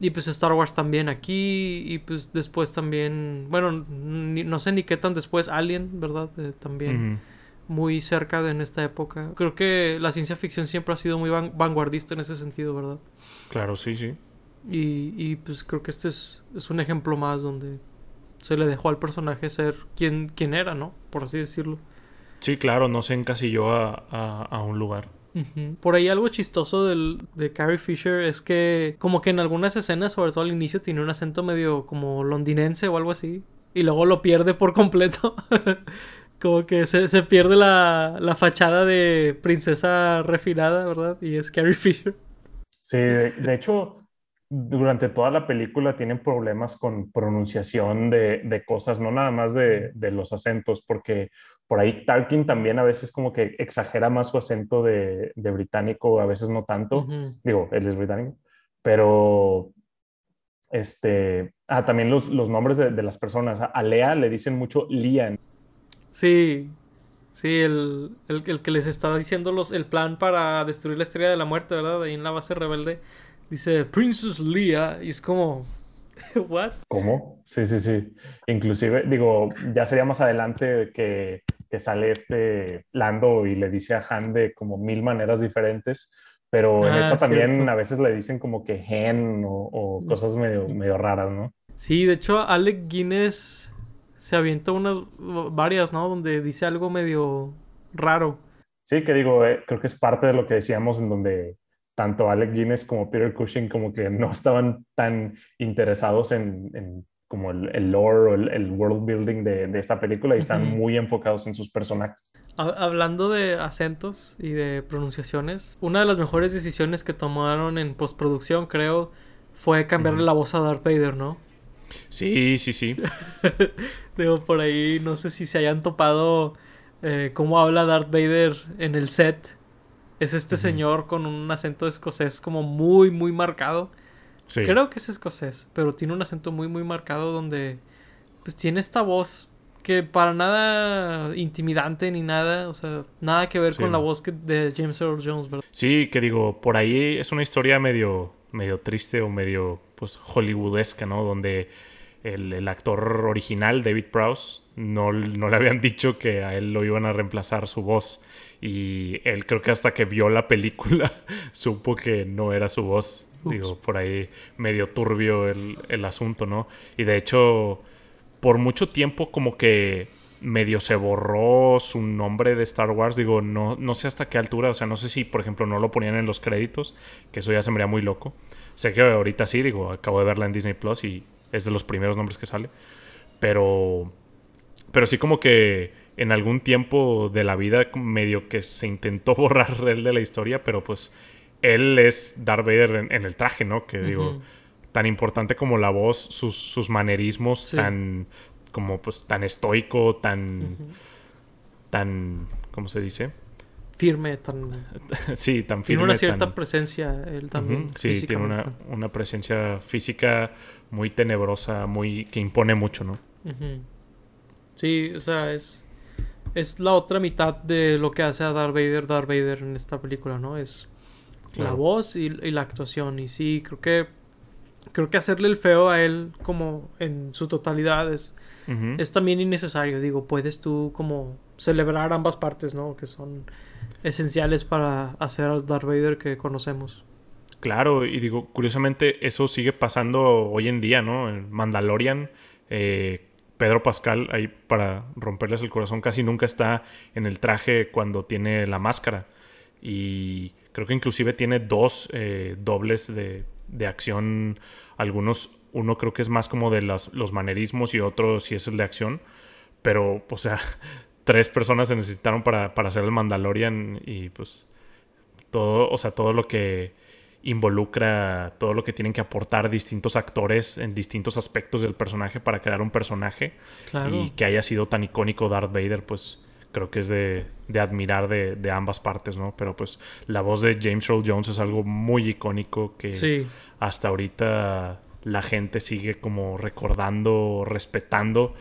Y pues Star Wars también aquí. Y pues después también. Bueno, no sé ni qué tan después. Alien, ¿verdad? Eh, también. Muy cerca de en esta época. Creo que la ciencia ficción siempre ha sido muy vanguardista en ese sentido, ¿verdad? Claro, sí, sí. Y, y pues creo que este es, es, un ejemplo más donde se le dejó al personaje ser quien, quien era, ¿no? Por así decirlo. Sí, claro, no se encasilló a, a, a un lugar. Por ahí algo chistoso del, de Carrie Fisher es que como que en algunas escenas, sobre todo al inicio, tiene un acento medio como londinense o algo así. Y luego lo pierde por completo. como que se, se pierde la, la, fachada de princesa refinada, ¿verdad? Y es Carrie Fisher. Sí, de, hecho, durante toda la película tienen problemas con pronunciación de, de cosas, no nada más de, de, los acentos, porque por ahí Tarkin también a veces como que exagera más su acento de, británico, a veces no tanto. Digo, él es británico, pero este, ah, también los, los nombres de, las personas. A Lea le dicen mucho Lian. Sí, sí, el, el, el, que les está diciendo los, el plan para destruir la estrella de la muerte, ¿verdad? Ahí en la base rebelde. Dice Princess Leia y es como, ¿what? ¿Cómo? Sí, sí, sí. Inclusive, digo, ya sería más adelante que que sale este Lando y le dice a Han de como mil maneras diferentes, pero en ah, esta también a veces le dicen como que Hen o, mm. cosas medio, medio raras, ¿no? Sí, de hecho Alec Guinness se avienta unas varias, ¿no? Donde dice algo medio raro. Sí, que digo, eh, creo que es parte de lo que decíamos en donde tanto Alec Guinness como Peter Cushing como que no estaban tan interesados en como el, el lore o el, world building de, de, esta película y están muy enfocados en sus personajes. Hablando de acentos y de pronunciaciones, una de las mejores decisiones que tomaron en postproducción, creo, fue cambiarle la voz a Darth Vader, ¿no? Sí, sí, sí. Digo, por ahí no sé si se hayan topado eh, cómo habla Darth Vader en el set. Es este señor con un acento escocés como muy, muy marcado. Creo que es escocés, pero tiene un acento muy, muy marcado donde pues tiene esta voz que para nada intimidante ni nada, o sea, nada que ver con la voz que de James Earl Jones, ¿verdad? Sí, que digo, por ahí es una historia medio, medio triste o medio, pues, hollywoodesca, ¿no? Donde el, actor original, David Prowse, no, no le habían dicho que a él lo iban a reemplazar su voz. Y él creo que hasta que vio la película supo que no era su voz. Digo, por ahí medio turbio el, asunto, ¿no? Y de hecho, por mucho tiempo como que medio se borró su nombre de Star Wars. Digo, no, no sé hasta qué altura. O sea, no sé si, por ejemplo, no lo ponían en los créditos, que eso ya se me haría muy loco. Sé que ahorita sí, digo, acabo de verla en Disney Plus y es de los primeros nombres que sale. Pero, pero sí como que en algún tiempo de la vida medio que se intentó borrar él de la historia, pero pues él es Darth Vader en, el traje, ¿no? Que digo, tan importante como la voz, sus, sus manerismos, tan como pues tan estoico, tan tan ¿cómo se dice? Firme, tan sí, tan firme. Tiene una cierta presencia él también. Sí, tiene una, una, presencia física muy tenebrosa, muy que impone mucho, ¿no? Sí, o sea, es es la otra mitad de lo que hace a Darth Vader, Darth Vader en esta película, ¿no? Es la voz y, la actuación. Y sí, creo que creo que hacerle el feo a él como en su totalidad es, es también innecesario. Digo, puedes tú como celebrar ambas partes, ¿no? Que son esenciales para hacer al Darth Vader que conocemos. Claro, y digo, curiosamente eso sigue pasando hoy en día, ¿no? En Mandalorian, eh, Pedro Pascal, ahí para romperles el corazón, casi nunca está en el traje cuando tiene la máscara. Y creo que inclusive tiene dos eh, dobles de, de, acción. Algunos, uno creo que es más como de los manerismos y otro sí es el de acción. Pero, o sea, tres personas se necesitaron para, para hacer el Mandalorian y pues todo, o sea, todo lo que involucra todo lo que tienen que aportar distintos actores en distintos aspectos del personaje para crear un personaje. Y que haya sido tan icónico Darth Vader, pues creo que es de, admirar de, ambas partes, ¿no? Pero pues la voz de James Earl Jones es algo muy icónico que hasta ahorita la gente sigue como recordando, respetando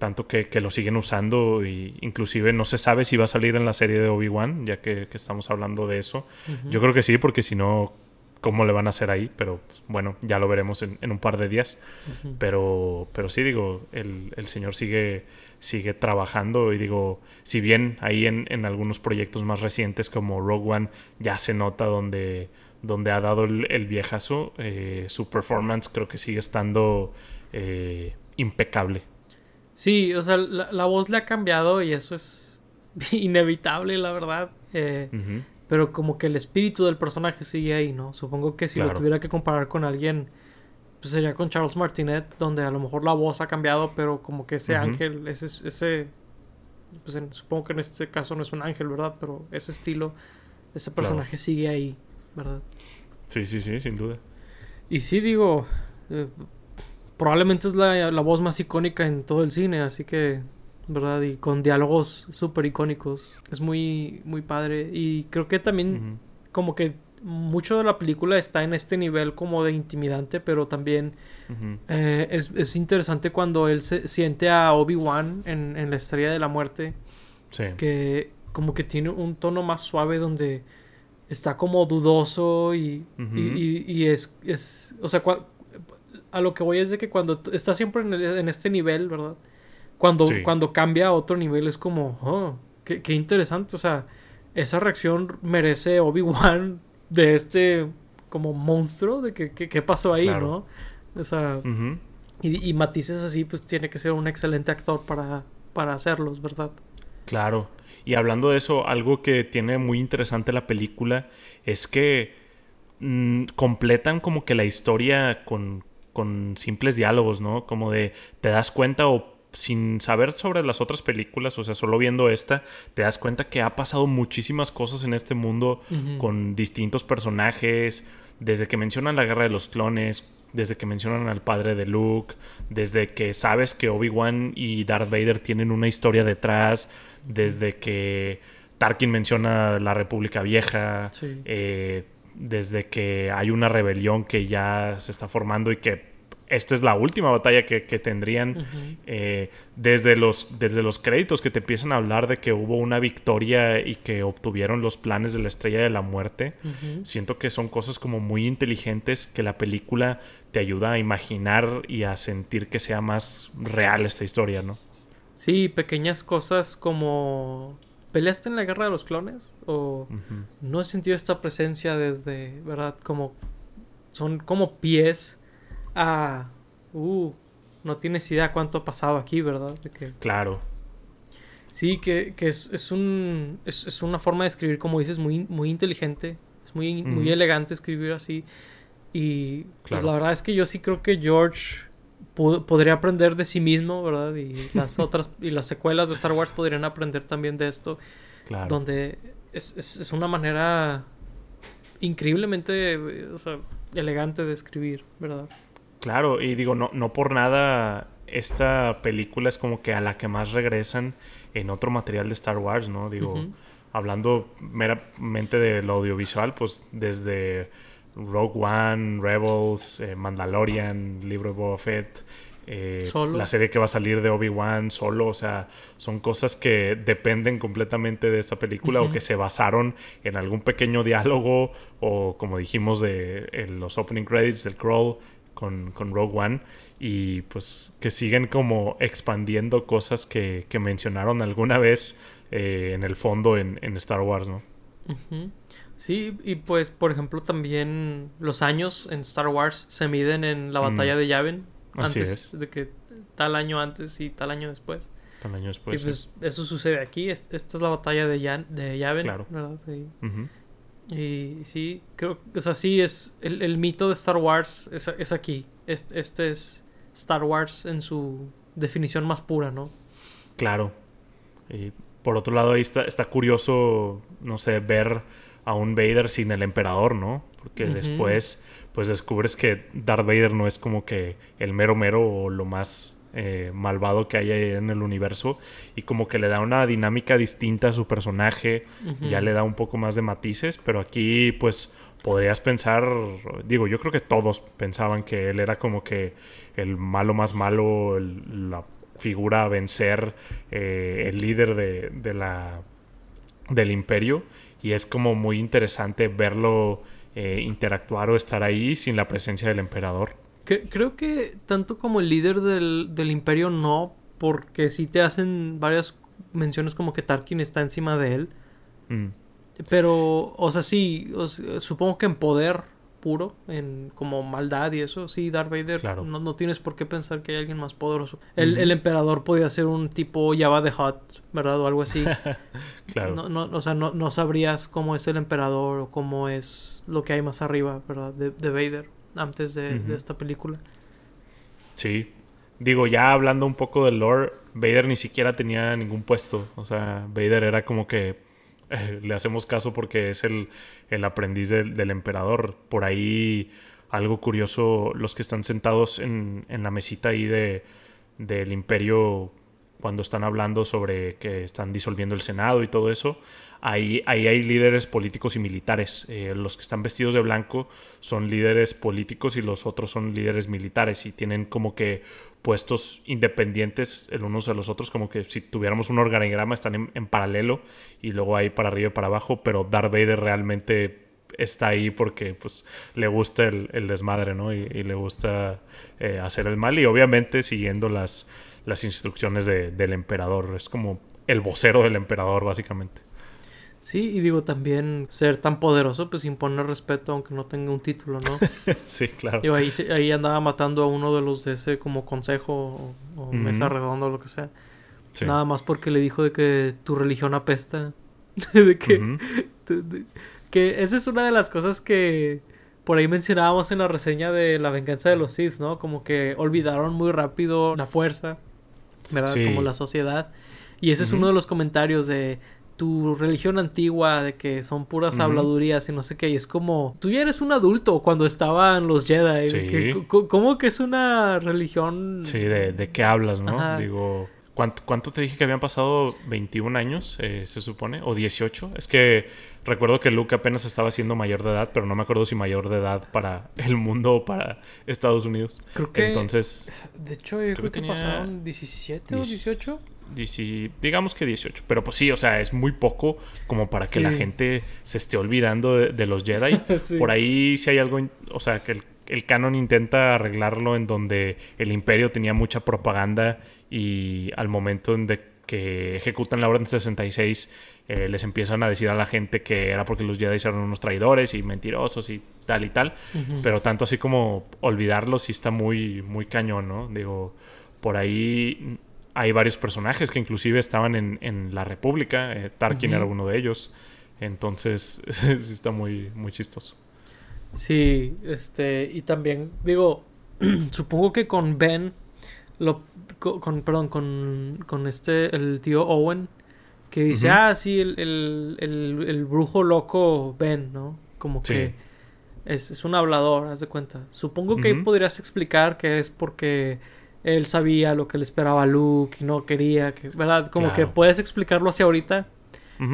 tanto que, lo siguen usando y inclusive no se sabe si va a salir en la serie de Obi-Wan, ya que, estamos hablando de eso. Yo creo que sí, porque si no, ¿cómo le van a hacer ahí? Pero pues, bueno, ya lo veremos en, un par de días. pero, pero sí, digo, el, señor sigue, sigue trabajando y digo, si bien ahí en, algunos proyectos más recientes como Rogue One ya se nota donde, donde ha dado el, viejazo, eh, su performance creo que sigue estando eh, impecable. Sí, o sea, la, voz le ha cambiado y eso es inevitable, la verdad. Eh, pero como que el espíritu del personaje sigue ahí, ¿no? Supongo que si lo tuviera que comparar con alguien, pues sería con Charles Martinet, donde a lo mejor la voz ha cambiado, pero como que ese ángel, ese, ese pues supongo que en este caso no es un ángel, ¿verdad? Pero ese estilo, ese personaje sigue ahí, ¿verdad? Sí, sí, sí, sin duda. Y sí, digo, eh, probablemente es la, voz más icónica en todo el cine, así que, ¿verdad? Y con diálogos súper icónicos. Es muy, muy padre. Y creo que también como que mucho de la película está en este nivel como de intimidante, pero también eh, es, interesante cuando él se siente a Obi-Wan en, la Estrella de la Muerte. Sí. Que como que tiene un tono más suave donde está como dudoso y, y, es, es, o sea, a lo que voy es de que cuando está siempre en, este nivel, ¿verdad? Cuando, cuando cambia a otro nivel es como, oh, qué, interesante. O sea, esa reacción merece Obi-Wan de este como monstruo, de que, qué pasó ahí, ¿no? O sea, y, matices así, pues tiene que ser un excelente actor para, para hacerlos, ¿verdad? Claro. Y hablando de eso, algo que tiene muy interesante la película es que mm, completan como que la historia con, con simples diálogos, ¿no? Como de te das cuenta o sin saber sobre las otras películas, o sea, solo viendo esta, te das cuenta que ha pasado muchísimas cosas en este mundo con distintos personajes, desde que mencionan la guerra de los clones, desde que mencionan al padre de Luke, desde que sabes que Obi-Wan y Darth Vader tienen una historia detrás, desde que Tarkin menciona la República Vieja, eh, desde que hay una rebelión que ya se está formando y que esta es la última batalla que, tendrían eh, desde, los, desde los créditos que te empiezan a hablar de que hubo una victoria y que obtuvieron los planes de la estrella de la muerte. Siento que son cosas como muy inteligentes que la película te ayuda a imaginar y a sentir que sea más real esta historia, ¿no? Sí, pequeñas cosas como ¿Peleaste en la guerra de los clones? ¿O no he sentido esta presencia desde, verdad? Como son como pies a... Uh, no tienes idea cuánto ha pasado aquí, ¿verdad? que... Claro. Sí, que, que es, es, un, es, es, una forma de escribir, como dices, muy, muy inteligente. Es muy, muy elegante escribir así. Y pues la verdad es que yo sí creo que George podría aprender de sí mismo, ¿verdad? Y las otras, y las secuelas de Star Wars podrían aprender también de esto. Claro. Donde es, es, una manera increíblemente o sea, elegante de escribir, ¿verdad? Claro, y digo, no, no por nada esta película es como que a la que más regresan en otro material de Star Wars, ¿no? Digo, hablando meramente de lo audiovisual, pues desde Rogue One, Rebels, eh, Mandalorian, Libro de Boba Fett, eh, Solo. la serie que va a salir de Obi-Wan solo, o sea, son cosas que dependen completamente de esta película o que se basaron en algún pequeño diálogo o como dijimos de en los opening credits del crawl con, con Rogue One y pues que siguen como expandiendo cosas que, que mencionaron alguna vez eh, en el fondo en, en Star Wars, ¿no? Sí, y pues, por ejemplo, también los años en Star Wars se miden en la Mm. batalla de Yavin. Así Antes es. de que tal año antes y tal año después. Un año después. y pues eso sucede aquí. es- Esta es la batalla de, Yan, de Yavin. Claro. ¿verdad? Y, sí. Ujú. y sí, creo que o sea, sí es el, el mito de Star Wars es, es aquí. Este, este es Star Wars en su definición más pura, ¿no? Claro. Y por otro lado, ahí está, está curioso, no sé, ver a un Vader sin el emperador, ¿no? Porque después, pues descubres que Darth Vader no es como que el mero mero o lo más eh, malvado que hay ahí en el universo. Y como que le da una dinámica distinta a su personaje, ya le da un poco más de matices, pero aquí, pues, podrías pensar, digo, yo creo que todos pensaban que él era como que el malo más malo, el- la figura a vencer, eh, el líder de, de la, del imperio. Y es como muy interesante verlo eh, interactuar o estar ahí sin la presencia del emperador. Creo que tanto como el líder del, del imperio no, porque sí te hacen varias menciones como que Tarkin está encima de él. Mm, Pero, o sea, sí, o sea, supongo que en poder puro, en como maldad y eso, sí, Darth Vader, Claro. no, no tienes por qué pensar que hay alguien más poderoso. El, el emperador podía ser un tipo Java de Hot, ¿verdad? O algo así. claro. No, no, o sea, no, no sabrías cómo es el emperador o cómo es lo que hay más arriba, ¿verdad? De, de Vader, antes de, esta película. Sí. Digo, ya hablando un poco del lore, Vader ni siquiera tenía ningún puesto. O sea, Vader era como que eh, le hacemos caso porque es el, el aprendiz del, emperador. Por ahí, algo curioso, los que están sentados en, en la mesita ahí de, del imperio cuando están hablando sobre que están disolviendo el Senado y todo eso, ahí, ahí hay líderes políticos y militares. Eh, los que están vestidos de blanco son líderes políticos y los otros son líderes militares y tienen como que puestos independientes el unos de los otros, como que si tuviéramos un organigrama están en, en paralelo y luego ahí para arriba y para abajo, pero Darth Vader realmente está ahí porque pues le gusta el, el desmadre, ¿no? Y, le gusta eh, hacer el mal y obviamente siguiendo las, las instrucciones de- del emperador. Es como el vocero del emperador, básicamente. Sí, y digo también ser tan poderoso, pues impone respeto aunque no tenga un título, ¿no? sí, claro. Digo, ahí, ahí andaba matando a uno de los de ese como consejo o, o mesa redonda o lo que sea. Sí. Nada más porque le dijo de que tu religión apesta. de que, de- que esa es una de las cosas que por ahí mencionábamos en la reseña de la venganza de los Sith, ¿no? Como que olvidaron muy rápido la fuerza, ¿verdad? Sí. Como la sociedad. Y ese es uno de los comentarios de tu religión antigua, de que son puras habladurías y no sé qué. Y es como, tú ya eres un adulto cuando estaban los Jedi. Sí. que, ¿Cómo que es una religión? Sí, de, de qué hablas, ¿no? Ajá. Digo, ¿cuánto, ¿cuánto te dije que habían pasado? ¿21 años, eh, se supone? ¿O 18? Es que recuerdo que Luke apenas estaba siendo mayor de edad, pero no me acuerdo si mayor de edad para el mundo o para Estados Unidos. Creo que, Entonces, de hecho, yo creo, creo que, que pasaron 17 o diez- 18. Dieci- digamos que 18. Pero pues sí, o sea, es muy poco como para que Sí. la gente se esté olvidando de, de los Jedi. Sí. Por ahí sí hay algo, o sea, que el, el canon intenta arreglarlo en donde el imperio tenía mucha propaganda y al momento en de que ejecutan la Orden 66 eh, les empiezan a decir a la gente que era porque los Jedi eran unos traidores y mentirosos y tal y tal. Pero tanto así como olvidarlos sí está muy, muy cañón, ¿no? Digo, por ahí hay varios personajes que inclusive estaban en, en la República. eh, Tarkin era uno de ellos. Entonces, sí está muy, muy chistoso. Sí, este, y también, digo, supongo que con Ben, lo, co- con, perdón, con, con este, el tío Owen, que dice, ah, sí, el, el, el, el brujo loco Ben, ¿no? Como Sí. que es, es un hablador, haz de cuenta. Supongo que Ujú. podrías explicar que es porque él sabía lo que le esperaba a Luke y no quería, que, ¿verdad? Como que puedes explicarlo hacia ahorita,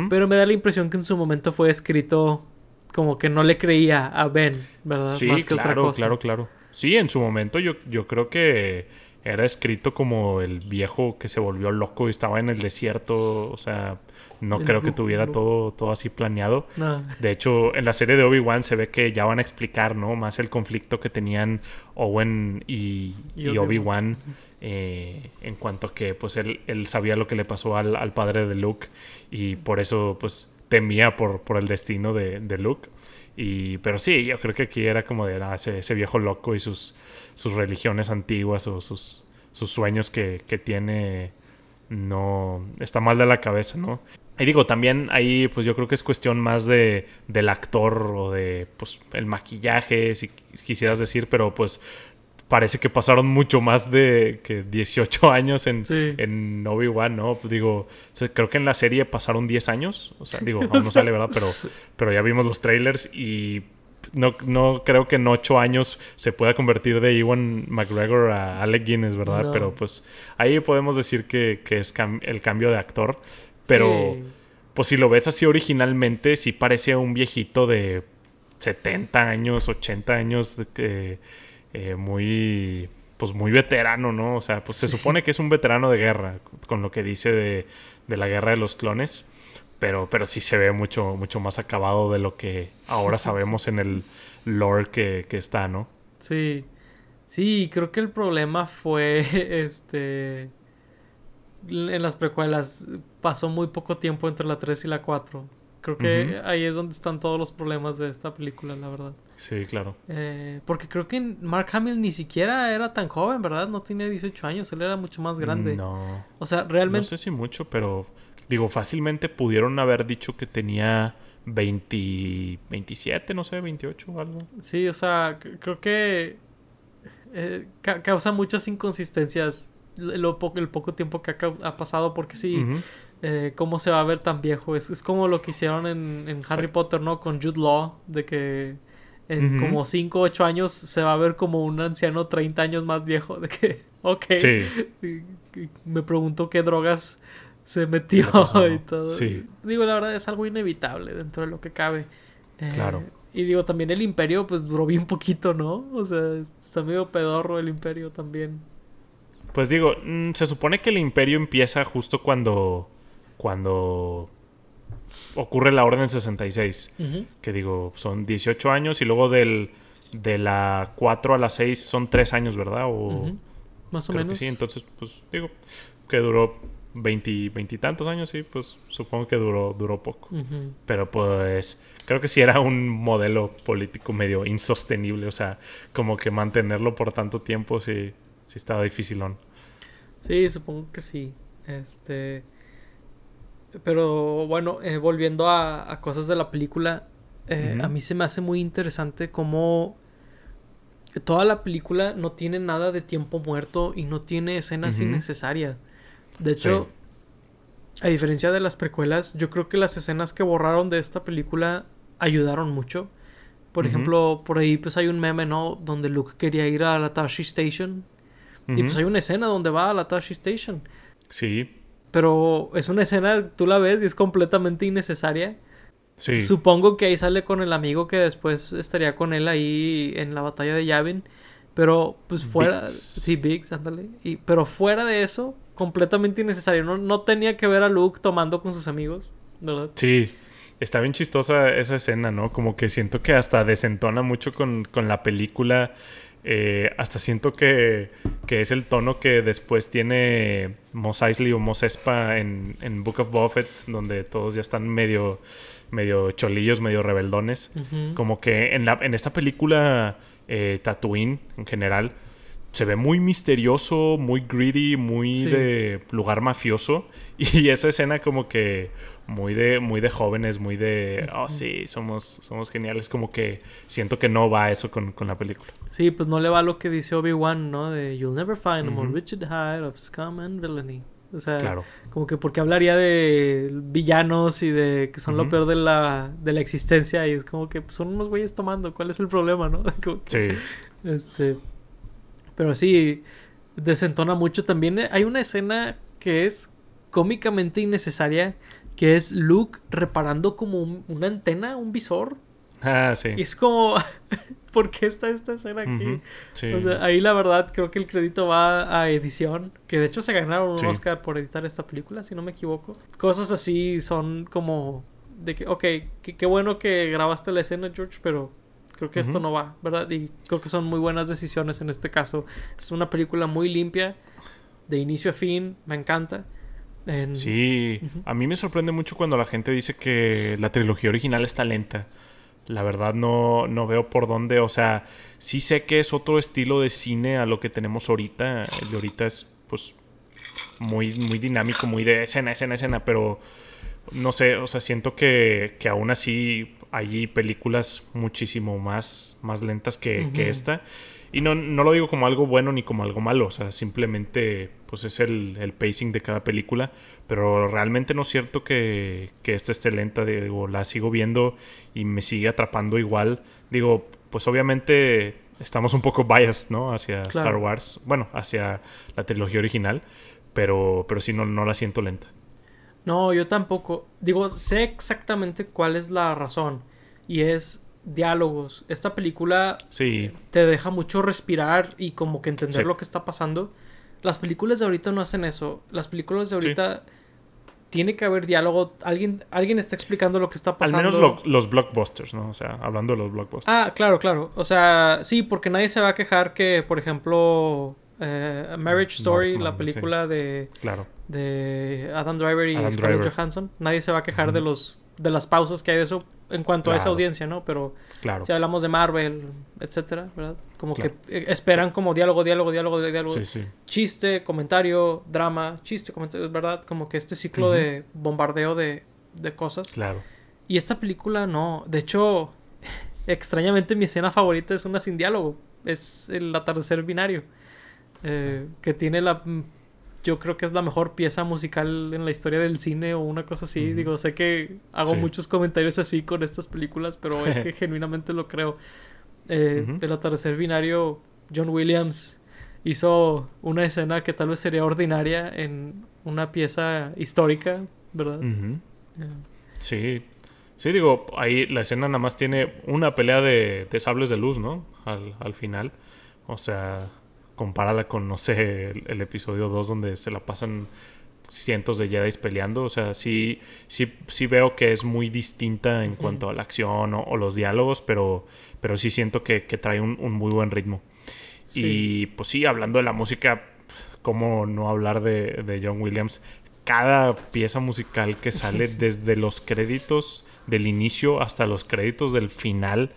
pero me da la impresión que en su momento fue escrito como que no le creía a Ben, ¿verdad? Sí, Más que otra claro, cosa. claro, claro. Sí, en su momento yo, yo creo que era escrito como el viejo que se volvió loco y estaba en el desierto. O sea, no El creo que tuviera todo, todo así planeado. No. De hecho, en la serie de Obi-Wan se ve que ya van a explicar, ¿no? Más el conflicto que tenían Owen y, Y y Obi-Wan. Obi-Wan eh, en cuanto a que, pues, él, él sabía lo que le pasó al, al padre de Luke y por eso, pues, temía por, por el destino de, de Luke. Y, pero sí, yo creo que aquí era como de ah, ese, ese viejo loco y sus, sus religiones antiguas o sus, sus sueños que, que tiene no está mal de la cabeza, ¿no? Y digo, también ahí pues yo creo que es cuestión más de del actor o de pues el maquillaje, si quisieras decir, pero pues parece que pasaron mucho más de que 18 años en, Sí. en Obi-Wan, ¿no? Pues digo, creo que en la serie pasaron 10 años, o sea, digo, aún no sale, ¿verdad? Pero, pero ya vimos los trailers y no, no creo que en 8 años se pueda convertir de Ewan McGregor a Alec Guinness, ¿verdad? No. Pero pues ahí podemos decir que, que es cam- el cambio de actor, pero Sí. pues si lo ves así originalmente, sí parece un viejito de 70 años, 80 años, eh, muy, pues muy veterano, ¿no? O sea, pues se Sí. supone que es un veterano de guerra, con lo que dice de, de la guerra de los clones, pero, pero sí se ve mucho, mucho más acabado de lo que ahora sabemos en el lore que, que está, ¿no? Sí. Sí, creo que el problema fue este en las precuelas pasó muy poco tiempo entre la 3 y la 4. Creo que ahí es donde están todos los problemas de esta película, la verdad. Sí, claro. Eh, porque creo que Mark Hamill ni siquiera era tan joven, ¿verdad? No tenía 18 años, él era mucho más grande. No. O sea, No realmente... sé si mucho, pero digo, fácilmente pudieron haber dicho que tenía 20, 27, no sé, 28 o algo. Sí, o sea, creo que eh, ca- causa muchas inconsistencias lo po- el poco tiempo que ha, pasado, porque sí, eh, cómo se va a ver tan viejo. Es, es como lo que hicieron en, en Harry. Potter, ¿no? Con Jude Law, de que en como 5 o 8 años se va a ver como un anciano 30 años más viejo, de que, ok. Sí. Me preguntó qué drogas se metió y todo. sí. Digo, la verdad es algo inevitable dentro de lo que cabe. Eh, Claro. Y digo, también el imperio pues duró bien poquito, ¿no? O sea, está medio pedorro el imperio también. Pues digo, mm, se supone que el imperio empieza justo cuando. cuando ocurre la Orden 66. Ujú. Que digo, son 18 años y luego del, de la 4 a la 6 son 3 años, ¿verdad? O. Más o menos. sí. Entonces, pues digo, que duró 20, 20 y tantos años, sí, pues supongo que duró, duró poco. Pero pues creo que sí era un modelo político medio insostenible. O sea, como que mantenerlo por tanto tiempo sí, sí estaba dificilón. Sí, supongo que sí. Este. Pero bueno, eh, volviendo a, a cosas de la película, eh, a mí se me hace muy interesante cómo toda la película no tiene nada de tiempo muerto y no tiene escenas innecesarias. De hecho, a diferencia de las precuelas, yo creo que las escenas que borraron de esta película ayudaron mucho. Por ejemplo, por ahí pues hay un meme, ¿no? Donde Luke quería ir a la Tashi Station. Y pues hay una escena donde va a la Tashi Station. Sí, Pero es una escena, tú la ves y es completamente innecesaria. sí. Supongo que ahí sale con el amigo que después estaría con él ahí en la batalla de Yavin. Pero pues fuera... Biggs. Sí, Biggs, ándale. Y, pero fuera de eso, completamente innecesario. No, no tenía que ver a Luke tomando con sus amigos, ¿verdad? Sí, está bien chistosa esa escena, ¿no? Como que siento que hasta desentona mucho con, con la película. Eh, hasta siento que, que es el tono que después tiene Mos Eisley o Mos Espa en, en Book of Buffett, donde todos ya están medio, medio cholillos, medio rebeldones. Como que en, la, en esta película, eh, Tatooine en general, se ve muy misterioso, muy greedy, muy Sí. de lugar mafioso. Y esa escena como que muy de, muy de jóvenes, muy de, oh sí, somos, somos geniales. Como que siento que no va eso con, con la película. Sí, pues no le va lo que dice Obi-Wan, ¿no? De You'll never find a more. Richard Hyde of scum and villainy. O sea, Claro. como que porque hablaría de villanos y de que son lo peor de la, de la existencia y es como que pues, son unos güeyes tomando, ¿cuál es el problema, no? Que, Sí. este, pero sí, desentona mucho también. Hay una escena que es cómicamente innecesaria, que es Luke reparando como un- una antena, un visor. Ah, sí. Y es como, ¿por qué está esta escena aquí? Sí. O sea, ahí la verdad creo que el crédito va a edición, que de hecho se ganaron un Sí. Oscar por editar esta película, si no me equivoco. Cosas así son como de que, ok, qué bueno que grabaste la escena, George, pero creo que esto no va, ¿verdad? Y creo que son muy buenas decisiones en este caso. Es una película muy limpia, de inicio a fin, me encanta. En- Sí, a mí me sorprende mucho cuando la gente dice que la trilogía original está lenta. La verdad no, no veo por dónde, o sea, sí sé que es otro estilo de cine a lo que tenemos ahorita. El de ahorita es pues muy, muy dinámico, muy de escena, escena, escena, pero no sé, o sea, siento que, que aún así hay películas muchísimo más, más lentas que, que Ujú. esta. Y no, no lo digo como algo bueno ni como algo malo, o sea, simplemente pues es el, el pacing de cada película, pero realmente no es cierto que, que esta esté lenta, digo, la sigo viendo y me sigue atrapando igual. Digo, pues obviamente estamos un poco biased, ¿no? Hacia Claro. Star Wars, bueno, hacia la trilogía original, pero, pero sí no, no la siento lenta. No, yo tampoco. Digo, sé exactamente cuál es la razón. Y es diálogos. Esta película Sí, te deja mucho respirar y como que entender Sí. lo que está pasando. Las películas de ahorita no hacen eso. Las películas de Sí. ahorita tiene que haber diálogo. Alguien, alguien está explicando lo que está al pasando. menos lo- los blockbusters, ¿no? O sea, hablando de los blockbusters. Ah, claro, claro. O sea, sí, porque nadie se va a quejar que, por ejemplo, eh, A Marriage Story, la película de, Claro. De Adam Driver y Adam Scarlett Driver. Johansson, nadie se va a quejar de los de las pausas que hay de eso en cuanto a esa audiencia, ¿no? Pero Claro. si hablamos de Marvel, etcétera, ¿verdad? Como Claro. que eh, esperan como diálogo, diálogo, diálogo, diálogo, Sí, sí. chiste, comentario, drama, chiste, comentario, ¿verdad? Como que este ciclo de bombardeo de, de cosas. Claro. Y esta película no. De hecho, extrañamente mi escena favorita es una sin diálogo. Es el atardecer binario. eh, que tiene la... Yo creo que es la mejor pieza musical en la historia del cine o una cosa así. Digo, sé que hago Sí. muchos comentarios así con estas películas, pero es que genuinamente lo creo. Eh, Ujú. El atardecer binario, John Williams hizo una escena que tal vez sería ordinaria en una pieza histórica, ¿verdad? Eh, Sí. Sí, digo, ahí la escena nada más tiene una pelea de, de sables de luz, ¿no? Al, al final. O sea, compárala con, no sé, el, el episodio 2 donde se la pasan cientos de Jedi peleando. O sea, sí, sí, sí veo que es muy distinta en cuanto a la acción o, o los diálogos, pero, pero sí siento que, que trae un, un muy buen ritmo. Sí. Y pues sí, hablando de la música, cómo no hablar de, de John Williams. Cada pieza musical que sale desde los créditos del inicio hasta los créditos del final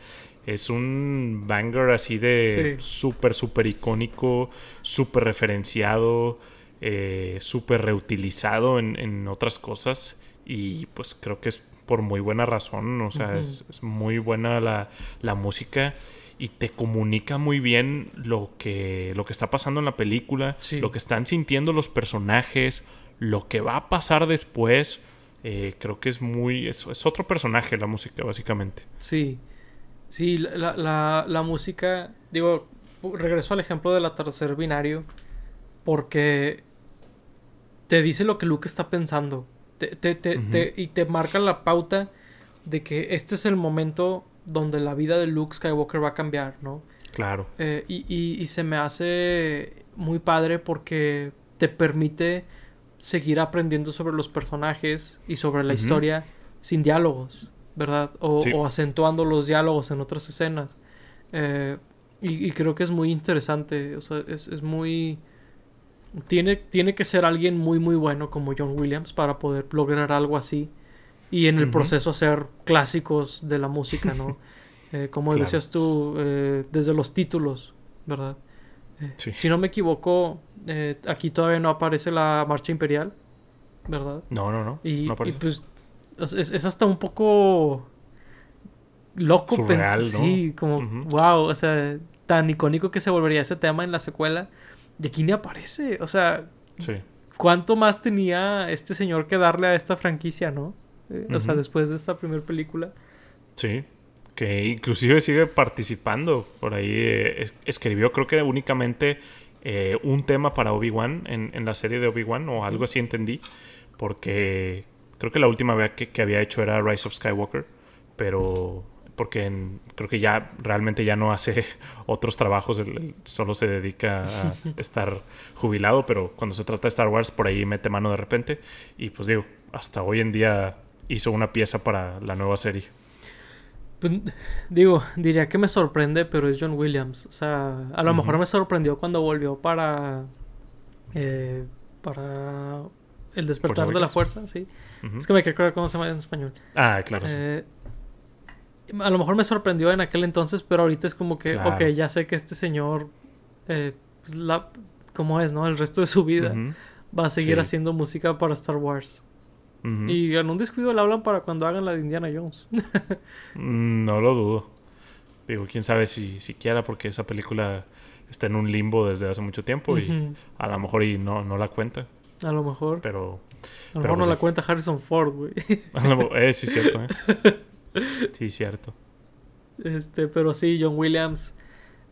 es un banger así de Sí. súper, súper icónico, súper referenciado, eh, súper reutilizado en, en otras cosas. Y pues creo que es por muy buena razón, o sea, es, es muy buena la, la música y te comunica muy bien lo que, lo que está pasando en la película, Sí. lo que están sintiendo los personajes, lo que va a pasar después. Eh, creo que es muy. Es, es otro personaje la música, básicamente. Sí, sí, la, la, la- música, digo, regreso al ejemplo del atardecer binario, porque te dice lo que Luke está pensando, te, te- te- y te marca la pauta de que este es el momento donde la vida de Luke Skywalker va a cambiar, ¿no? Claro. Eh, y, y- y se me hace muy padre porque te permite seguir aprendiendo sobre los personajes y sobre la historia sin diálogos, ¿verdad? O, Sí. o acentuando los diálogos en otras escenas. Eh, y, y creo que es muy interesante, o sea, es, es muy... Tiene, tiene que ser alguien muy muy bueno como John Williams para poder lograr algo así y en el proceso hacer clásicos de la música, ¿no? Eh, como Claro. decías tú, eh, desde los títulos, ¿verdad? Eh, Sí. Si no me equivoco, aquí todavía no aparece la marcha imperial, ¿verdad? No, no, no. Y, no y pues es, es- hasta un poco loco. Surreal, ¿no? Sí, como, wow, o sea, tan icónico que se volvería ese tema en la secuela. Y aquí ni aparece, o sea, Sí. ¿cuánto más tenía este señor que darle a esta franquicia, no? Eh, O sea, después de esta primera película. Sí. Que inclusive sigue participando. Por ahí eh, es- escribió, creo que únicamente eh, un tema para Obi-Wan en, en la serie de Obi-Wan o algo así entendí. Porque creo que la última vez que, que había hecho era Rise of Skywalker. Pero porque creo que ya realmente ya no hace otros trabajos, solo se dedica a estar jubilado, pero cuando se trata de Star Wars por ahí mete mano de repente y pues digo, hasta hoy en día hizo una pieza para la nueva serie. Pues, digo, diría que me sorprende, pero es John Williams. O sea, a lo mejor me sorprendió cuando volvió para. Eh, para. El despertar de la fuerza, sí. Es que me quiero acordar cómo se llama en español. Ah, claro. Eh, a lo mejor me sorprendió en aquel entonces, pero ahorita es como que, ok, ya sé que este señor, eh, pues la, como es, ¿no? El resto de su vida va a seguir haciendo música para Star Wars. Y en un descuido le hablan para cuando hagan la de Indiana Jones. Mm, no lo dudo. Digo, quién sabe si siquiera porque esa película está en un limbo desde hace mucho tiempo y a lo mejor y no, no la cuenta. A lo mejor. Pero. A lo mejor no pues la cuenta Harrison Ford, güey. eh, sí, cierto, ¿eh? Sí, cierto. Este, pero sí, John Williams.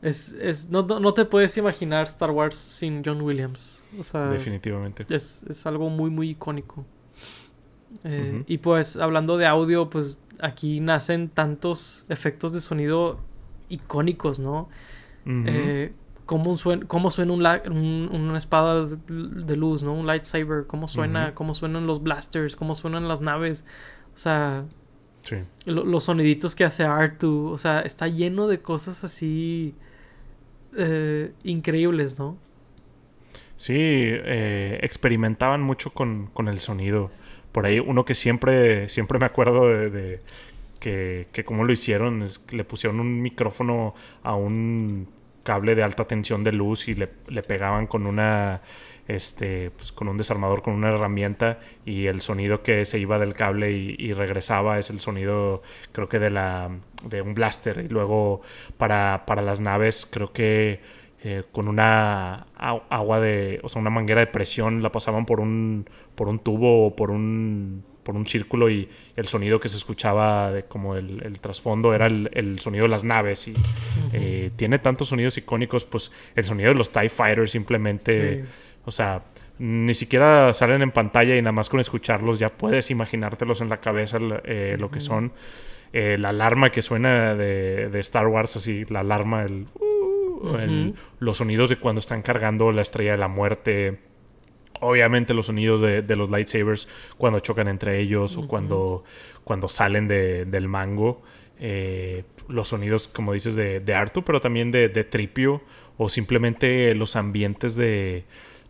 Es, es, no, no, te puedes imaginar Star Wars sin John Williams. O sea, definitivamente. Es, es algo muy, muy icónico. Eh, y pues, hablando de audio, pues aquí nacen tantos efectos de sonido icónicos, ¿no? eh, cómo, suena, cómo suena un, una espada de, luz, ¿no? Un lightsaber, cómo suena, cómo suenan los blasters, cómo suenan las naves. O sea, los soniditos que hace Artu, o sea, está lleno de cosas así eh, increíbles, ¿no? Sí, eh, experimentaban mucho con, el sonido. Por ahí uno que siempre, siempre me acuerdo de, que, que como lo hicieron, es que le pusieron un micrófono a un cable de alta tensión de luz y le, le pegaban con una este, pues, con un desarmador, con una herramienta y el sonido que se iba del cable y, regresaba es el sonido creo que de, la, de un blaster. Y luego para, para las naves creo que eh, con una agua de, o sea, una manguera de presión la pasaban por un, por un tubo o por un por un círculo y el sonido que se escuchaba de como el, trasfondo era el, sonido de las naves y eh, tiene tantos sonidos icónicos pues el sonido de los TIE Fighters simplemente o sea, ni siquiera salen en pantalla y nada más con escucharlos ya puedes imaginártelos en la cabeza eh, lo que son. Eh, la alarma que suena de, Star Wars, así, la alarma, uh, los sonidos de cuando están cargando la estrella de la muerte. Obviamente los sonidos de, los lightsabers cuando chocan entre ellos o cuando, cuando salen del mango. Eh, los sonidos, como dices, de, de Artu, pero también de, de Tripio o simplemente los ambientes de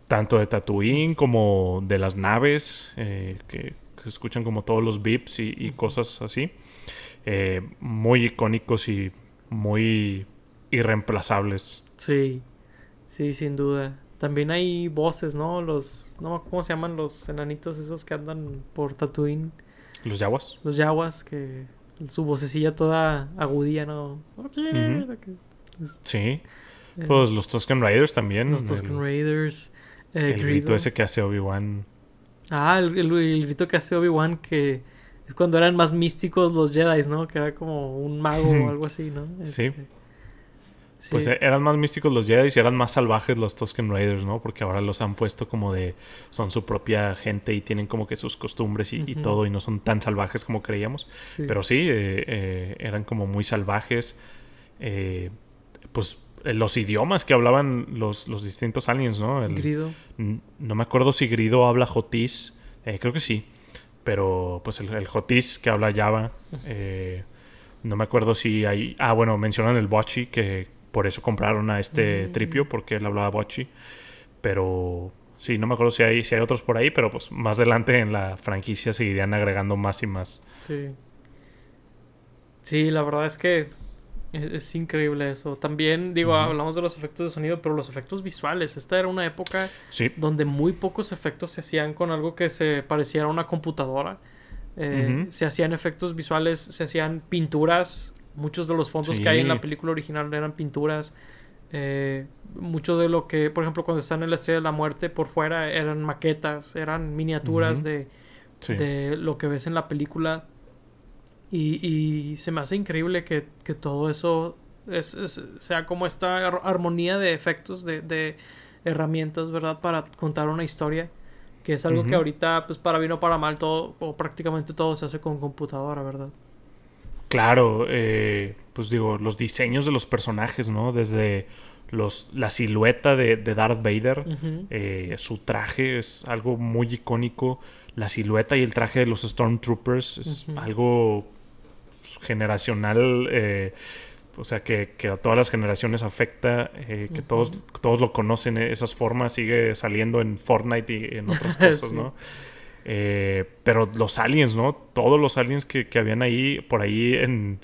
tanto de Tatooine como de las naves, eh, que, se escuchan como todos los beeps y, cosas así. Eh, muy icónicos y muy irreemplazables. Sí, sí, sin duda. También hay voces, ¿no? Los, no, ¿cómo se llaman los enanitos esos que andan por Tatooine? Los yaguas. Los yaguas, que su vocecilla toda agudía, ¿no? Sí. Eh, pues los Tusken Raiders también. Los Tusken Raiders. Eh, el grito ese que hace Obi-Wan. Ah, el, grito que hace Obi-Wan que es cuando eran más místicos los Jedi, ¿no? Que era como un mago o algo así, ¿no? sí. Pues eran más místicos los Jedi y eran más salvajes los Tusken Raiders, ¿no? Porque ahora los han puesto como de... Son su propia gente y tienen como que sus costumbres y, todo y no son tan salvajes como creíamos. Pero sí, eh, eh, eran como muy salvajes. pues eh, los idiomas que hablaban los, distintos aliens, ¿no? El, Grido. No me acuerdo si Grido habla Jotis, eh, creo que sí, pero pues el, Jotis que habla Java, eh, no me acuerdo si hay... Ah, bueno, mencionan el Bochi, que por eso compraron a este mm. Tripio, porque él hablaba Bochi, pero sí, no me acuerdo si hay, si hay otros por ahí, pero pues más adelante en la franquicia seguirían agregando más y más. Sí. Sí, la verdad es que es, increíble eso. También, digo, hablamos de los efectos de sonido, pero los efectos visuales. Esta era una época donde muy pocos efectos se hacían con algo que se pareciera a una computadora. Eh, se hacían efectos visuales, se hacían pinturas. Muchos de los fondos que hay en la película original eran pinturas. Eh, mucho de lo que, por ejemplo, cuando están en la estrella de la muerte por fuera eran maquetas, eran miniaturas de, de lo que ves en la película. Y, y se me hace increíble que, que todo eso es, sea como esta armonía de efectos, de, de, herramientas, ¿verdad? Para contar una historia. Que es algo que ahorita, pues para bien o para mal, todo, o prácticamente todo se hace con computadora, ¿verdad? Claro, eh, pues digo, los diseños de los personajes, ¿no? Desde los, la silueta de, Darth Vader, eh, su traje es algo muy icónico. La silueta y el traje de los Stormtroopers es algo generacional. Eh, o sea, que, a todas las generaciones afecta, que todos, todos lo conocen, esas formas, sigue saliendo en Fortnite y en otras cosas, ¿no? Eh, pero los aliens, ¿no? Todos los aliens que, habían ahí, por ahí en,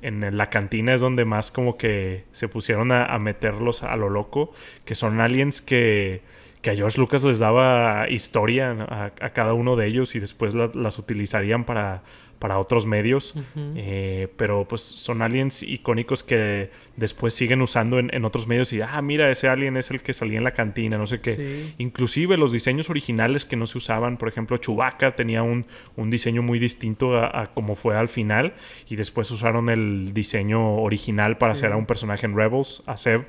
la cantina es donde más como que se pusieron a, meterlos a lo loco, que son aliens que, que a George Lucas les daba historia a, cada uno de ellos y después las utilizarían para, para otros medios, eh, pero pues son aliens icónicos que después siguen usando en, otros medios y, ah, mira, ese alien es el que salía en la cantina, no sé qué. Inclusive los diseños originales que no se usaban, por ejemplo, Chewbacca tenía un, diseño muy distinto a, como fue al final y después usaron el diseño original para hacer a un personaje en Rebels, a Seb.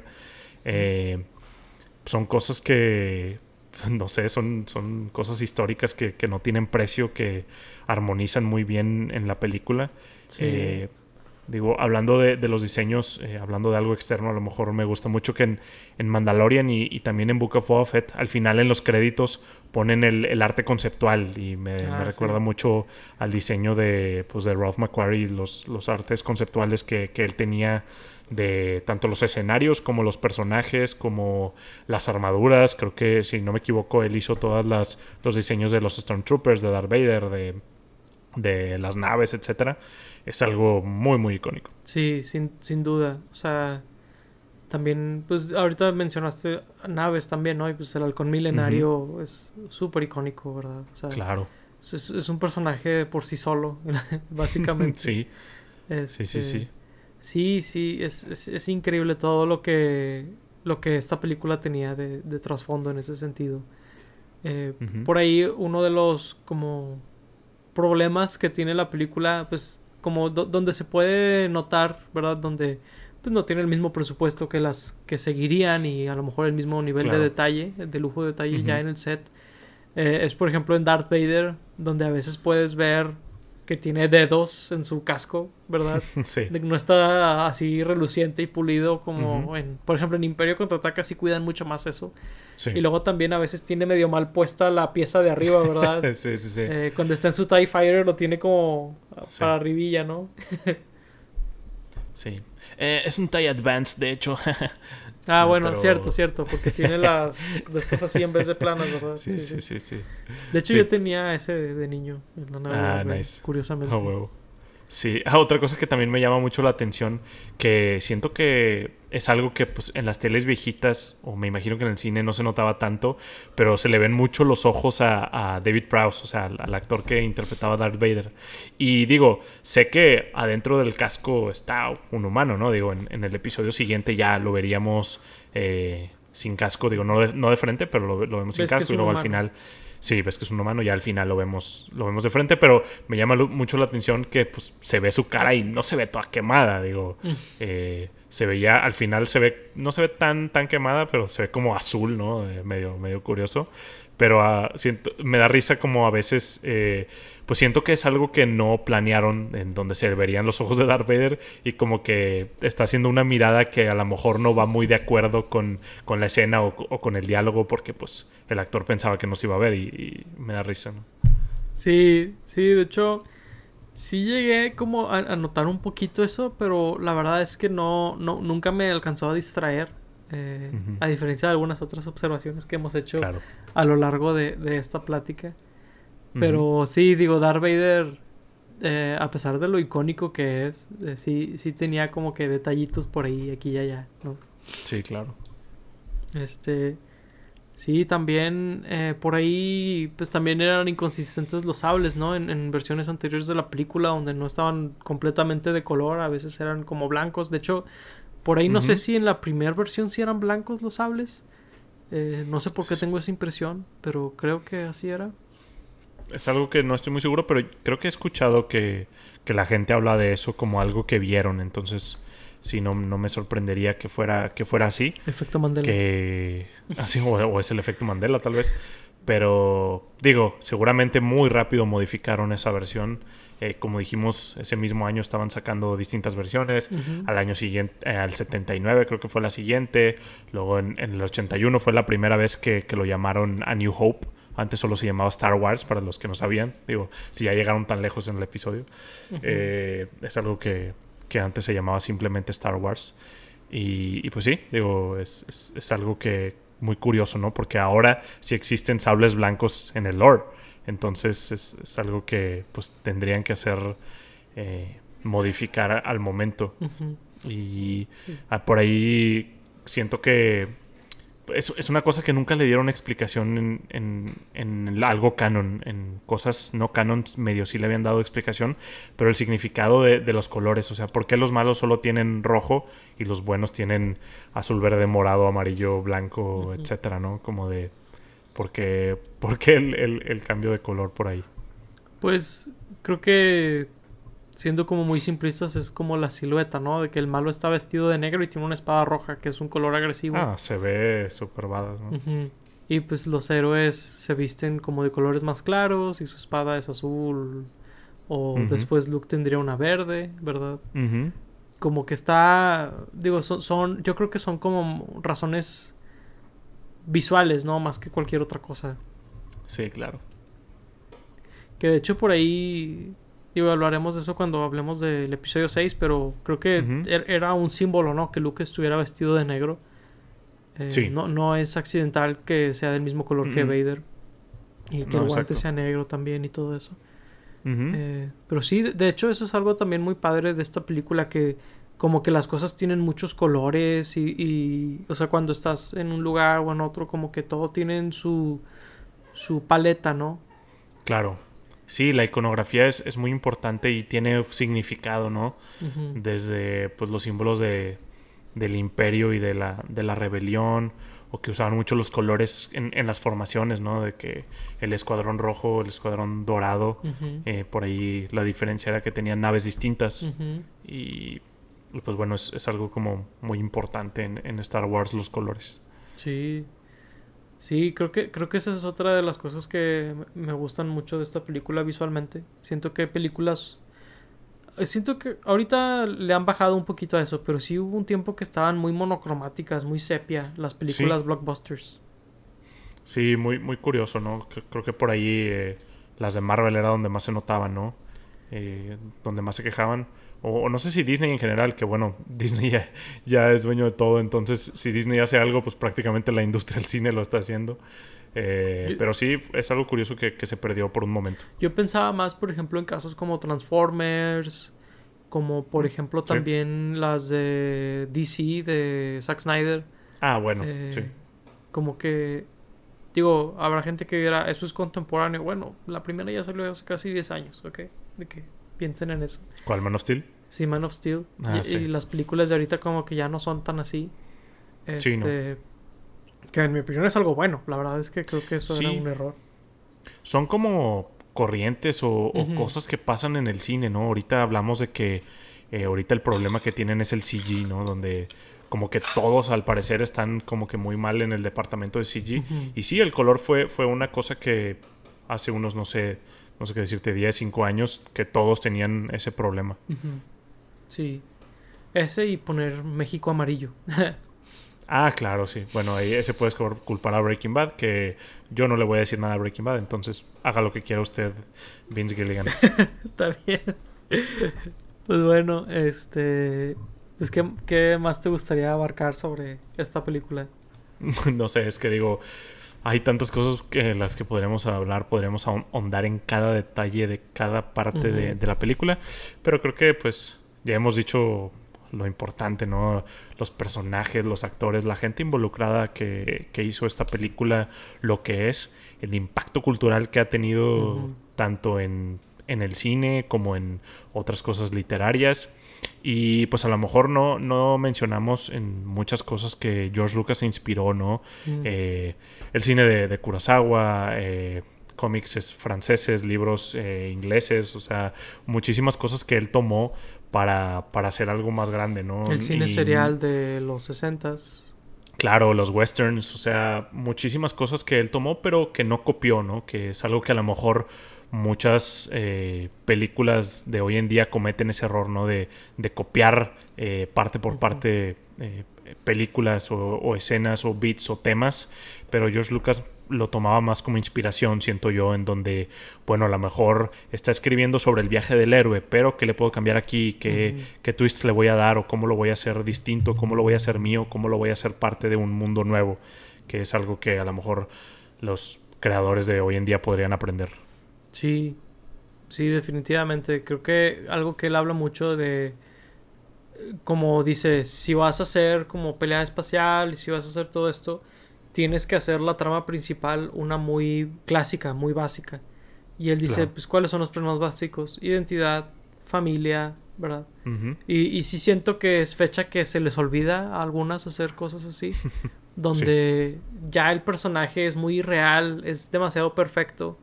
Eh, son cosas que no sé, son, son cosas históricas que, no tienen precio, que armonizan muy bien en la película. Eh, digo, hablando de, los diseños, eh, hablando de algo externo, a lo mejor me gusta mucho que en, Mandalorian y, también en Book of Boba al final en los créditos ponen el, arte conceptual y me, ah, recuerda mucho al diseño de, pues, de Ralph McQuarrie, los, los artes conceptuales que, que él tenía de tanto los escenarios como los personajes, como las armaduras. Creo que, si no me equivoco, él hizo todos los diseños de los Stormtroopers, de Darth Vader, de, de las naves, etcétera. Es algo muy, muy icónico. Sí, sin, sin duda. O sea, también, pues ahorita mencionaste naves también, ¿no? Y pues el halcón milenario es súper icónico, ¿verdad? claro. Es, es, un personaje por sí solo, básicamente. sí. sí, sí, sí. Sí, sí, es, es, increíble todo lo que, lo que esta película tenía de, trasfondo en ese sentido. Eh, por ahí uno de los como problemas que tiene la película, pues como donde se puede notar, ¿verdad? Donde pues no tiene el mismo presupuesto que las que seguirían y a lo mejor el mismo nivel de detalle, de lujo de detalle ya en el set. Eh, es por ejemplo en Darth Vader, donde a veces puedes ver que tiene dedos en su casco, ¿verdad? Sí. no está así reluciente y pulido como en, por ejemplo, en Imperio Contraataca sí cuidan mucho más eso. Sí. Y luego también a veces tiene medio mal puesta la pieza de arriba, ¿verdad? sí, sí, sí. Eh, cuando está en su TIE Fighter lo tiene como para arribilla, ¿no? sí. Eh, es un TIE Advance, de hecho. Ah, bueno, cierto, cierto, porque tiene las estas así en vez de planas, ¿verdad? Sí, sí, sí, sí. De hecho, yo tenía ese de, niño ah, nice. curiosamente. Oh, Sí, ah, otra cosa que también me llama mucho la atención, que siento que es algo que pues, en las teles viejitas, o me imagino que en el cine no se notaba tanto, pero se le ven mucho los ojos a, David Prowse, o sea, al, actor que interpretaba a Darth Vader. Y digo, sé que adentro del casco está un humano, ¿no? Digo, en, el episodio siguiente ya lo veríamos eh, sin casco, digo, no de, no de frente, pero lo, vemos sin casco y luego al final sí, ves que es un humano, ya al final lo vemos, lo vemos de frente, pero me llama mucho la atención que pues, se ve su cara y no se ve toda quemada, digo. Mm. Eh, se veía, al final se ve, no se ve tan, tan quemada, pero se ve como azul, ¿no? Eh, medio, medio curioso. Pero ah, me da risa como a veces eh, pues siento que es algo que no planearon en donde se verían los ojos de Darth Vader y como que está haciendo una mirada que a lo mejor no va muy de acuerdo con, la escena o, con el diálogo porque pues el actor pensaba que no se iba a ver y, me da risa, ¿no? Sí, sí, de hecho sí llegué como a, notar un poquito eso, pero la verdad es que no, no nunca me alcanzó a distraer. Eh, a diferencia de algunas otras observaciones que hemos hecho a lo largo de, de esta plática. Pero sí, digo, Darth Vader, eh, a pesar de lo icónico que es, eh, sí, sí tenía como que detallitos por ahí, aquí y allá, ¿no? Sí, claro. Este. Sí, también eh, por ahí, pues también eran inconsistentes los sables, ¿no? En, versiones anteriores de la película, donde no estaban completamente de color, a veces eran como blancos. De hecho, por ahí no sé si en la primera versión sí eran blancos los sables. no sé por qué tengo esa impresión, pero creo que así era es algo que no estoy muy seguro, pero creo que he escuchado que, la gente habla de eso como algo que vieron. Entonces, sí, no, no me sorprendería que fuera, que fuera así. Efecto Mandela. Que, así, o, es el efecto Mandela, tal vez. Pero digo, seguramente muy rápido modificaron esa versión. Eh, como dijimos, ese mismo año estaban sacando distintas versiones. Al año siguiente, eh, al 79 creo que fue la siguiente. Luego en, el 81 fue la primera vez que, lo llamaron A New Hope. Antes solo se llamaba Star Wars, para los que no sabían. Digo, si ya llegaron tan lejos en el episodio. Eh, es algo que, que, antes se llamaba simplemente Star Wars. Y, pues sí, digo, es, es algo que, muy curioso, ¿no? Porque ahora sí existen sables blancos en el lore. Entonces es, algo que pues tendrían que hacer eh, modificar al momento. Y ah, por ahí siento que es, una cosa que nunca le dieron explicación en, en, algo canon. En cosas no canon medio sí le habían dado explicación, pero el significado de, los colores, o sea, ¿por qué los malos solo tienen rojo y los buenos tienen azul, verde, morado, amarillo, blanco, etcétera, ¿no? Como de... ¿Por qué, el, el cambio de color por ahí? Pues creo que siendo como muy simplistas, es como la silueta, ¿no? De que el malo está vestido de negro y tiene una espada roja, que es un color agresivo. Ah, se ve súper badass, ¿no? Y pues los héroes se visten como de colores más claros y su espada es azul. O después Luke tendría una verde, ¿verdad? Como que está. Digo, son, son. Yo creo que son como razones visuales, ¿no? Más que cualquier otra cosa. Sí, claro. Que de hecho por ahí y hablaremos de eso cuando hablemos del episodio 6, pero creo que er, era un símbolo, ¿no? Que Luke estuviera vestido de negro. Eh, sí. no, no es accidental que sea del mismo color que Vader. Y que el guante sea negro también y todo eso. Eh, pero sí, de hecho, eso es algo también muy padre de esta película que como que las cosas tienen muchos colores y, y, o sea, cuando estás en un lugar o en otro, como que todo tiene su, su paleta, ¿no? Claro. Sí, la iconografía es, muy importante y tiene significado, ¿no? Desde pues, los símbolos de, del imperio y de la, de la rebelión, o que usaban mucho los colores en, en, las formaciones, ¿no? De que el escuadrón rojo, el escuadrón dorado, eh, por ahí la diferencia era que tenían naves distintas. y, pues bueno, es, es, algo como muy importante en, en Star Wars los colores. Sí, Sí, creo que, creo que esa es otra de las cosas que me gustan mucho de esta película visualmente. Siento que películas... Eh, siento que ahorita le han bajado un poquito a eso, pero sí hubo un tiempo que estaban muy monocromáticas, muy sepia, las películas blockbusters. Sí, muy, muy curioso, ¿no? Creo que por ahí eh, las de Marvel era donde más se notaban, ¿no? Eh, donde más se quejaban o, no sé si Disney en general, que bueno, Disney ya, es dueño de todo, entonces si Disney hace algo, pues prácticamente la industria del cine lo está haciendo. Eh, pero sí, es algo curioso que, se perdió por un momento. Yo pensaba más, por ejemplo, en casos como Transformers, como por ejemplo también las de DC, de Zack Snyder. Ah, bueno, eh, sí. Como que, digo, habrá gente que dirá, eso es contemporáneo. Bueno, la primera ya salió hace casi 10 años, ¿ok? De que piensen en eso. ¿Cuál Man of Steel? Sí, Man of Steel. Ah, y, las películas de ahorita como que ya no son tan así. Este, Que en mi opinión es algo bueno. La verdad es que creo que eso era un error. Son como corrientes o, cosas que pasan en el cine, ¿no? Ahorita hablamos de que eh, ahorita el problema que tienen es el CG, ¿no? Donde como que todos al parecer están como que muy mal en el departamento de CG. Y sí, el color fue, fue una cosa que hace unos, no sé, no sé qué decirte, 10, 5 años, que todos tenían ese problema. Sí. Ese y poner México amarillo. ah, claro, sí. Bueno, ahí ese puedes culpar a Breaking Bad, que yo no le voy a decir nada a Breaking Bad, entonces haga lo que quiera usted, Vince Gilligan. Está bien. Pues bueno, este... Pues, ¿qué, ¿Qué más te gustaría abarcar sobre esta película? no sé, es que digo, hay tantas cosas que las que podríamos hablar, podríamos ahondar en cada detalle de cada parte de, la película, pero creo que pues ya hemos dicho lo importante, ¿no? Los personajes, los actores, la gente involucrada que, hizo esta película, lo que es, el impacto cultural que ha tenido tanto en, en el cine como en otras cosas literarias. Y pues a lo mejor no, no mencionamos en muchas cosas que George Lucas se inspiró, ¿no? Eh, el cine de, Kurosawa, eh, cómics franceses, libros eh, ingleses, o sea, muchísimas cosas que él tomó para, para hacer algo más grande, ¿no? El cine serial de los 60s. Claro, los westerns, o sea, muchísimas cosas que él tomó, pero que no copió, ¿no? Que es algo que a lo mejor muchas eh, películas de hoy en día cometen ese error, ¿no? De, de copiar eh, parte por parte eh, películas o, o, escenas o beats o temas, pero George Lucas lo tomaba más como inspiración, siento yo, en donde, bueno, a lo mejor está escribiendo sobre el viaje del héroe, pero ¿qué le puedo cambiar aquí? ¿Qué, ¿Qué twist le voy a dar? ¿O cómo lo voy a hacer distinto? ¿Cómo lo voy a hacer mío? ¿Cómo lo voy a hacer parte de un mundo nuevo? Que es algo que a lo mejor los creadores de hoy en día podrían aprender. Sí, sí, definitivamente. Creo que algo que él habla mucho de, como dice, si vas a hacer como pelea espacial, si vas a hacer todo esto, tienes que hacer la trama principal una muy clásica, muy básica. Y él dice, Claro. pues, ¿cuáles son los problemas básicos? Identidad, familia, ¿verdad? Y, y sí siento que es fecha que se les olvida a algunas hacer cosas así, donde ya el personaje es muy real, es demasiado perfecto.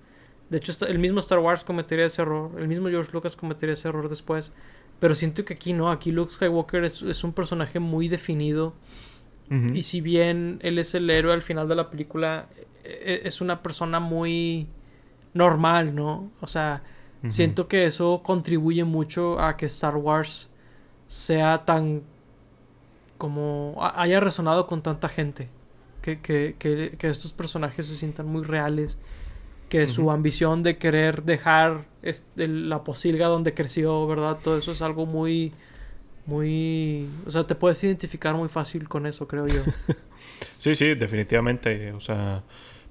De hecho, el mismo Star Wars cometería ese error, el mismo George Lucas cometería ese error después. Pero siento que aquí no, aquí Luke Skywalker es, es un personaje muy definido. Y si bien él es el héroe al final de la película, e- e- es una persona muy normal, ¿no? O sea, siento que eso contribuye mucho a que Star Wars sea tan como ha- haya resonado con tanta gente. Que, que, que, que estos personajes se sientan muy reales. Que su ambición de querer dejar este, la posilga donde creció, ¿verdad? Todo eso es algo muy, muy... O sea, te puedes identificar muy fácil con eso, creo yo. Sí, sí, definitivamente. O sea,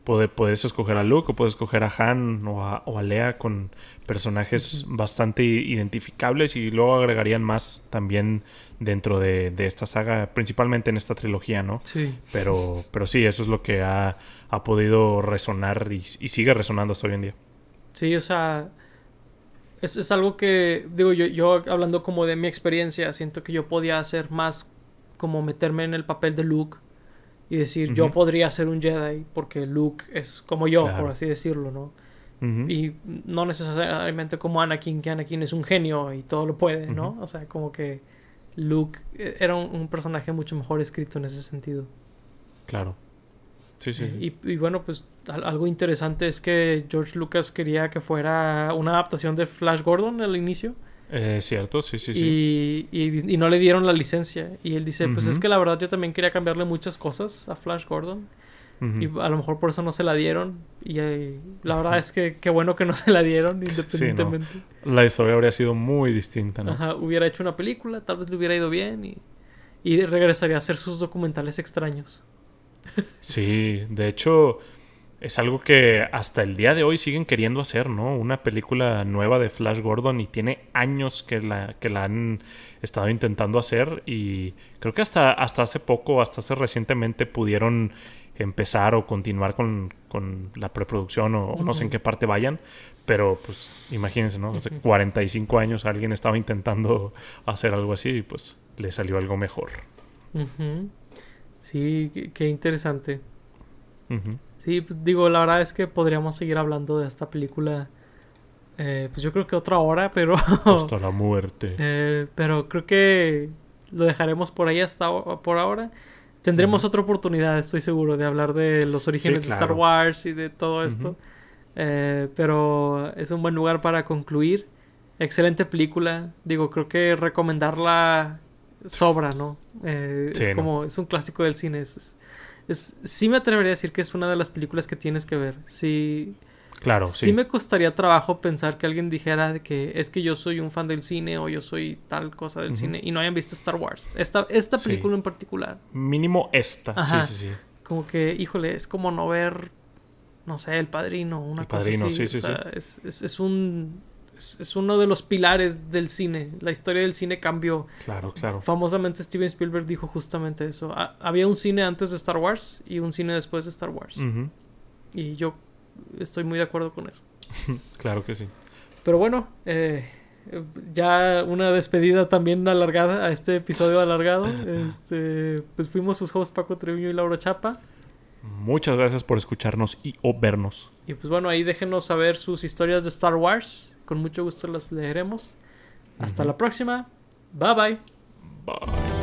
puede- puedes escoger a Luke o puedes escoger a Han o a, o a Leia con personajes bastante identificables y luego agregarían más también dentro de, de esta saga, principalmente en esta trilogía, ¿no? Sí. Pero, pero sí, eso es lo que ha, ha podido resonar y, y sigue resonando hasta hoy en día. Sí, o sea, es, es algo que, digo, yo, yo hablando como de mi experiencia, siento que yo podía hacer más como meterme en el papel de Luke y decir, yo podría ser un Jedi porque Luke es como yo, Claro. por así decirlo, ¿no? Y no necesariamente como Anakin, que Anakin es un genio y todo lo puede, ¿no? O sea, como que Luke eh, era un, un personaje mucho mejor escrito en ese sentido. Claro. Sí, sí. sí. Y, y bueno, pues algo interesante es que George Lucas quería que fuera una adaptación de Flash Gordon al inicio Eh, cierto, sí, sí, sí. y, y- y no le dieron la licencia. Y él dice, pues es que la verdad yo también quería cambiarle muchas cosas a Flash Gordon y a lo mejor por eso no se la dieron. Y eh, la verdad es que qué bueno que no se la dieron independientemente. La historia habría sido muy distinta, ¿no? Ajá, hubiera hecho una película, tal vez le hubiera ido bien y, y regresaría a hacer sus documentales extraños. Sí, de hecho, es algo que hasta el día de hoy siguen queriendo hacer, ¿no? Una película nueva de Flash Gordon y tiene años que la, que la han estado intentando hacer y creo que hasta, hasta hace poco, hasta hace recientemente pudieron empezar o continuar con, con la preproducción o, no sé en qué parte vayan, pero pues imagínense, ¿no? Hace Ujú. 45 años alguien estaba intentando hacer algo así y pues le salió algo mejor. Sí, qué, qué interesante. Sí, pues, digo, la verdad es que podríamos seguir hablando de esta película. eh, pues yo creo que otra hora, pero. Hasta la muerte. eh, pero creo que lo dejaremos por ahí hasta por ahora. Tendremos otra oportunidad, estoy seguro, de hablar de los orígenes de Star. Wars y de todo esto. Eh, pero es un buen lugar para concluir. Excelente película. Digo, creo que recomendarla sobra, ¿no? Eh, Sí, es ¿no? como, es un clásico del cine. Es, es- sí me atrevería a decir que es una de las películas que tienes que ver. Sí, Claro, sí. sí. me costaría trabajo pensar que alguien dijera de que es que yo soy un fan del cine o yo soy tal cosa del cine y no hayan visto Star Wars. Esta, esta Sí. película en particular. Mínimo esta. Ajá. Sí, sí, sí. Como que, híjole, es como no ver, no sé, El Padrino, una El cosa Padrino, así. sí, sí, o sea, Es, es, es un... Es, es uno de los pilares del cine. La historia del cine cambió. Claro, claro. Famosamente Steven Spielberg dijo justamente eso. Ha- había un cine antes de Star Wars y un cine después de Star Wars. Y yo estoy muy de acuerdo con eso. Claro que sí. Pero bueno, eh, ya una despedida también alargada a este episodio alargado. Este, pues fuimos sus hosts Paco Treviño y Laura Chapa. Muchas gracias por escucharnos y o vernos. Y pues bueno, ahí déjenos saber sus historias de Star Wars. Con mucho gusto las leeremos. Hasta la próxima. Bye bye. Bye.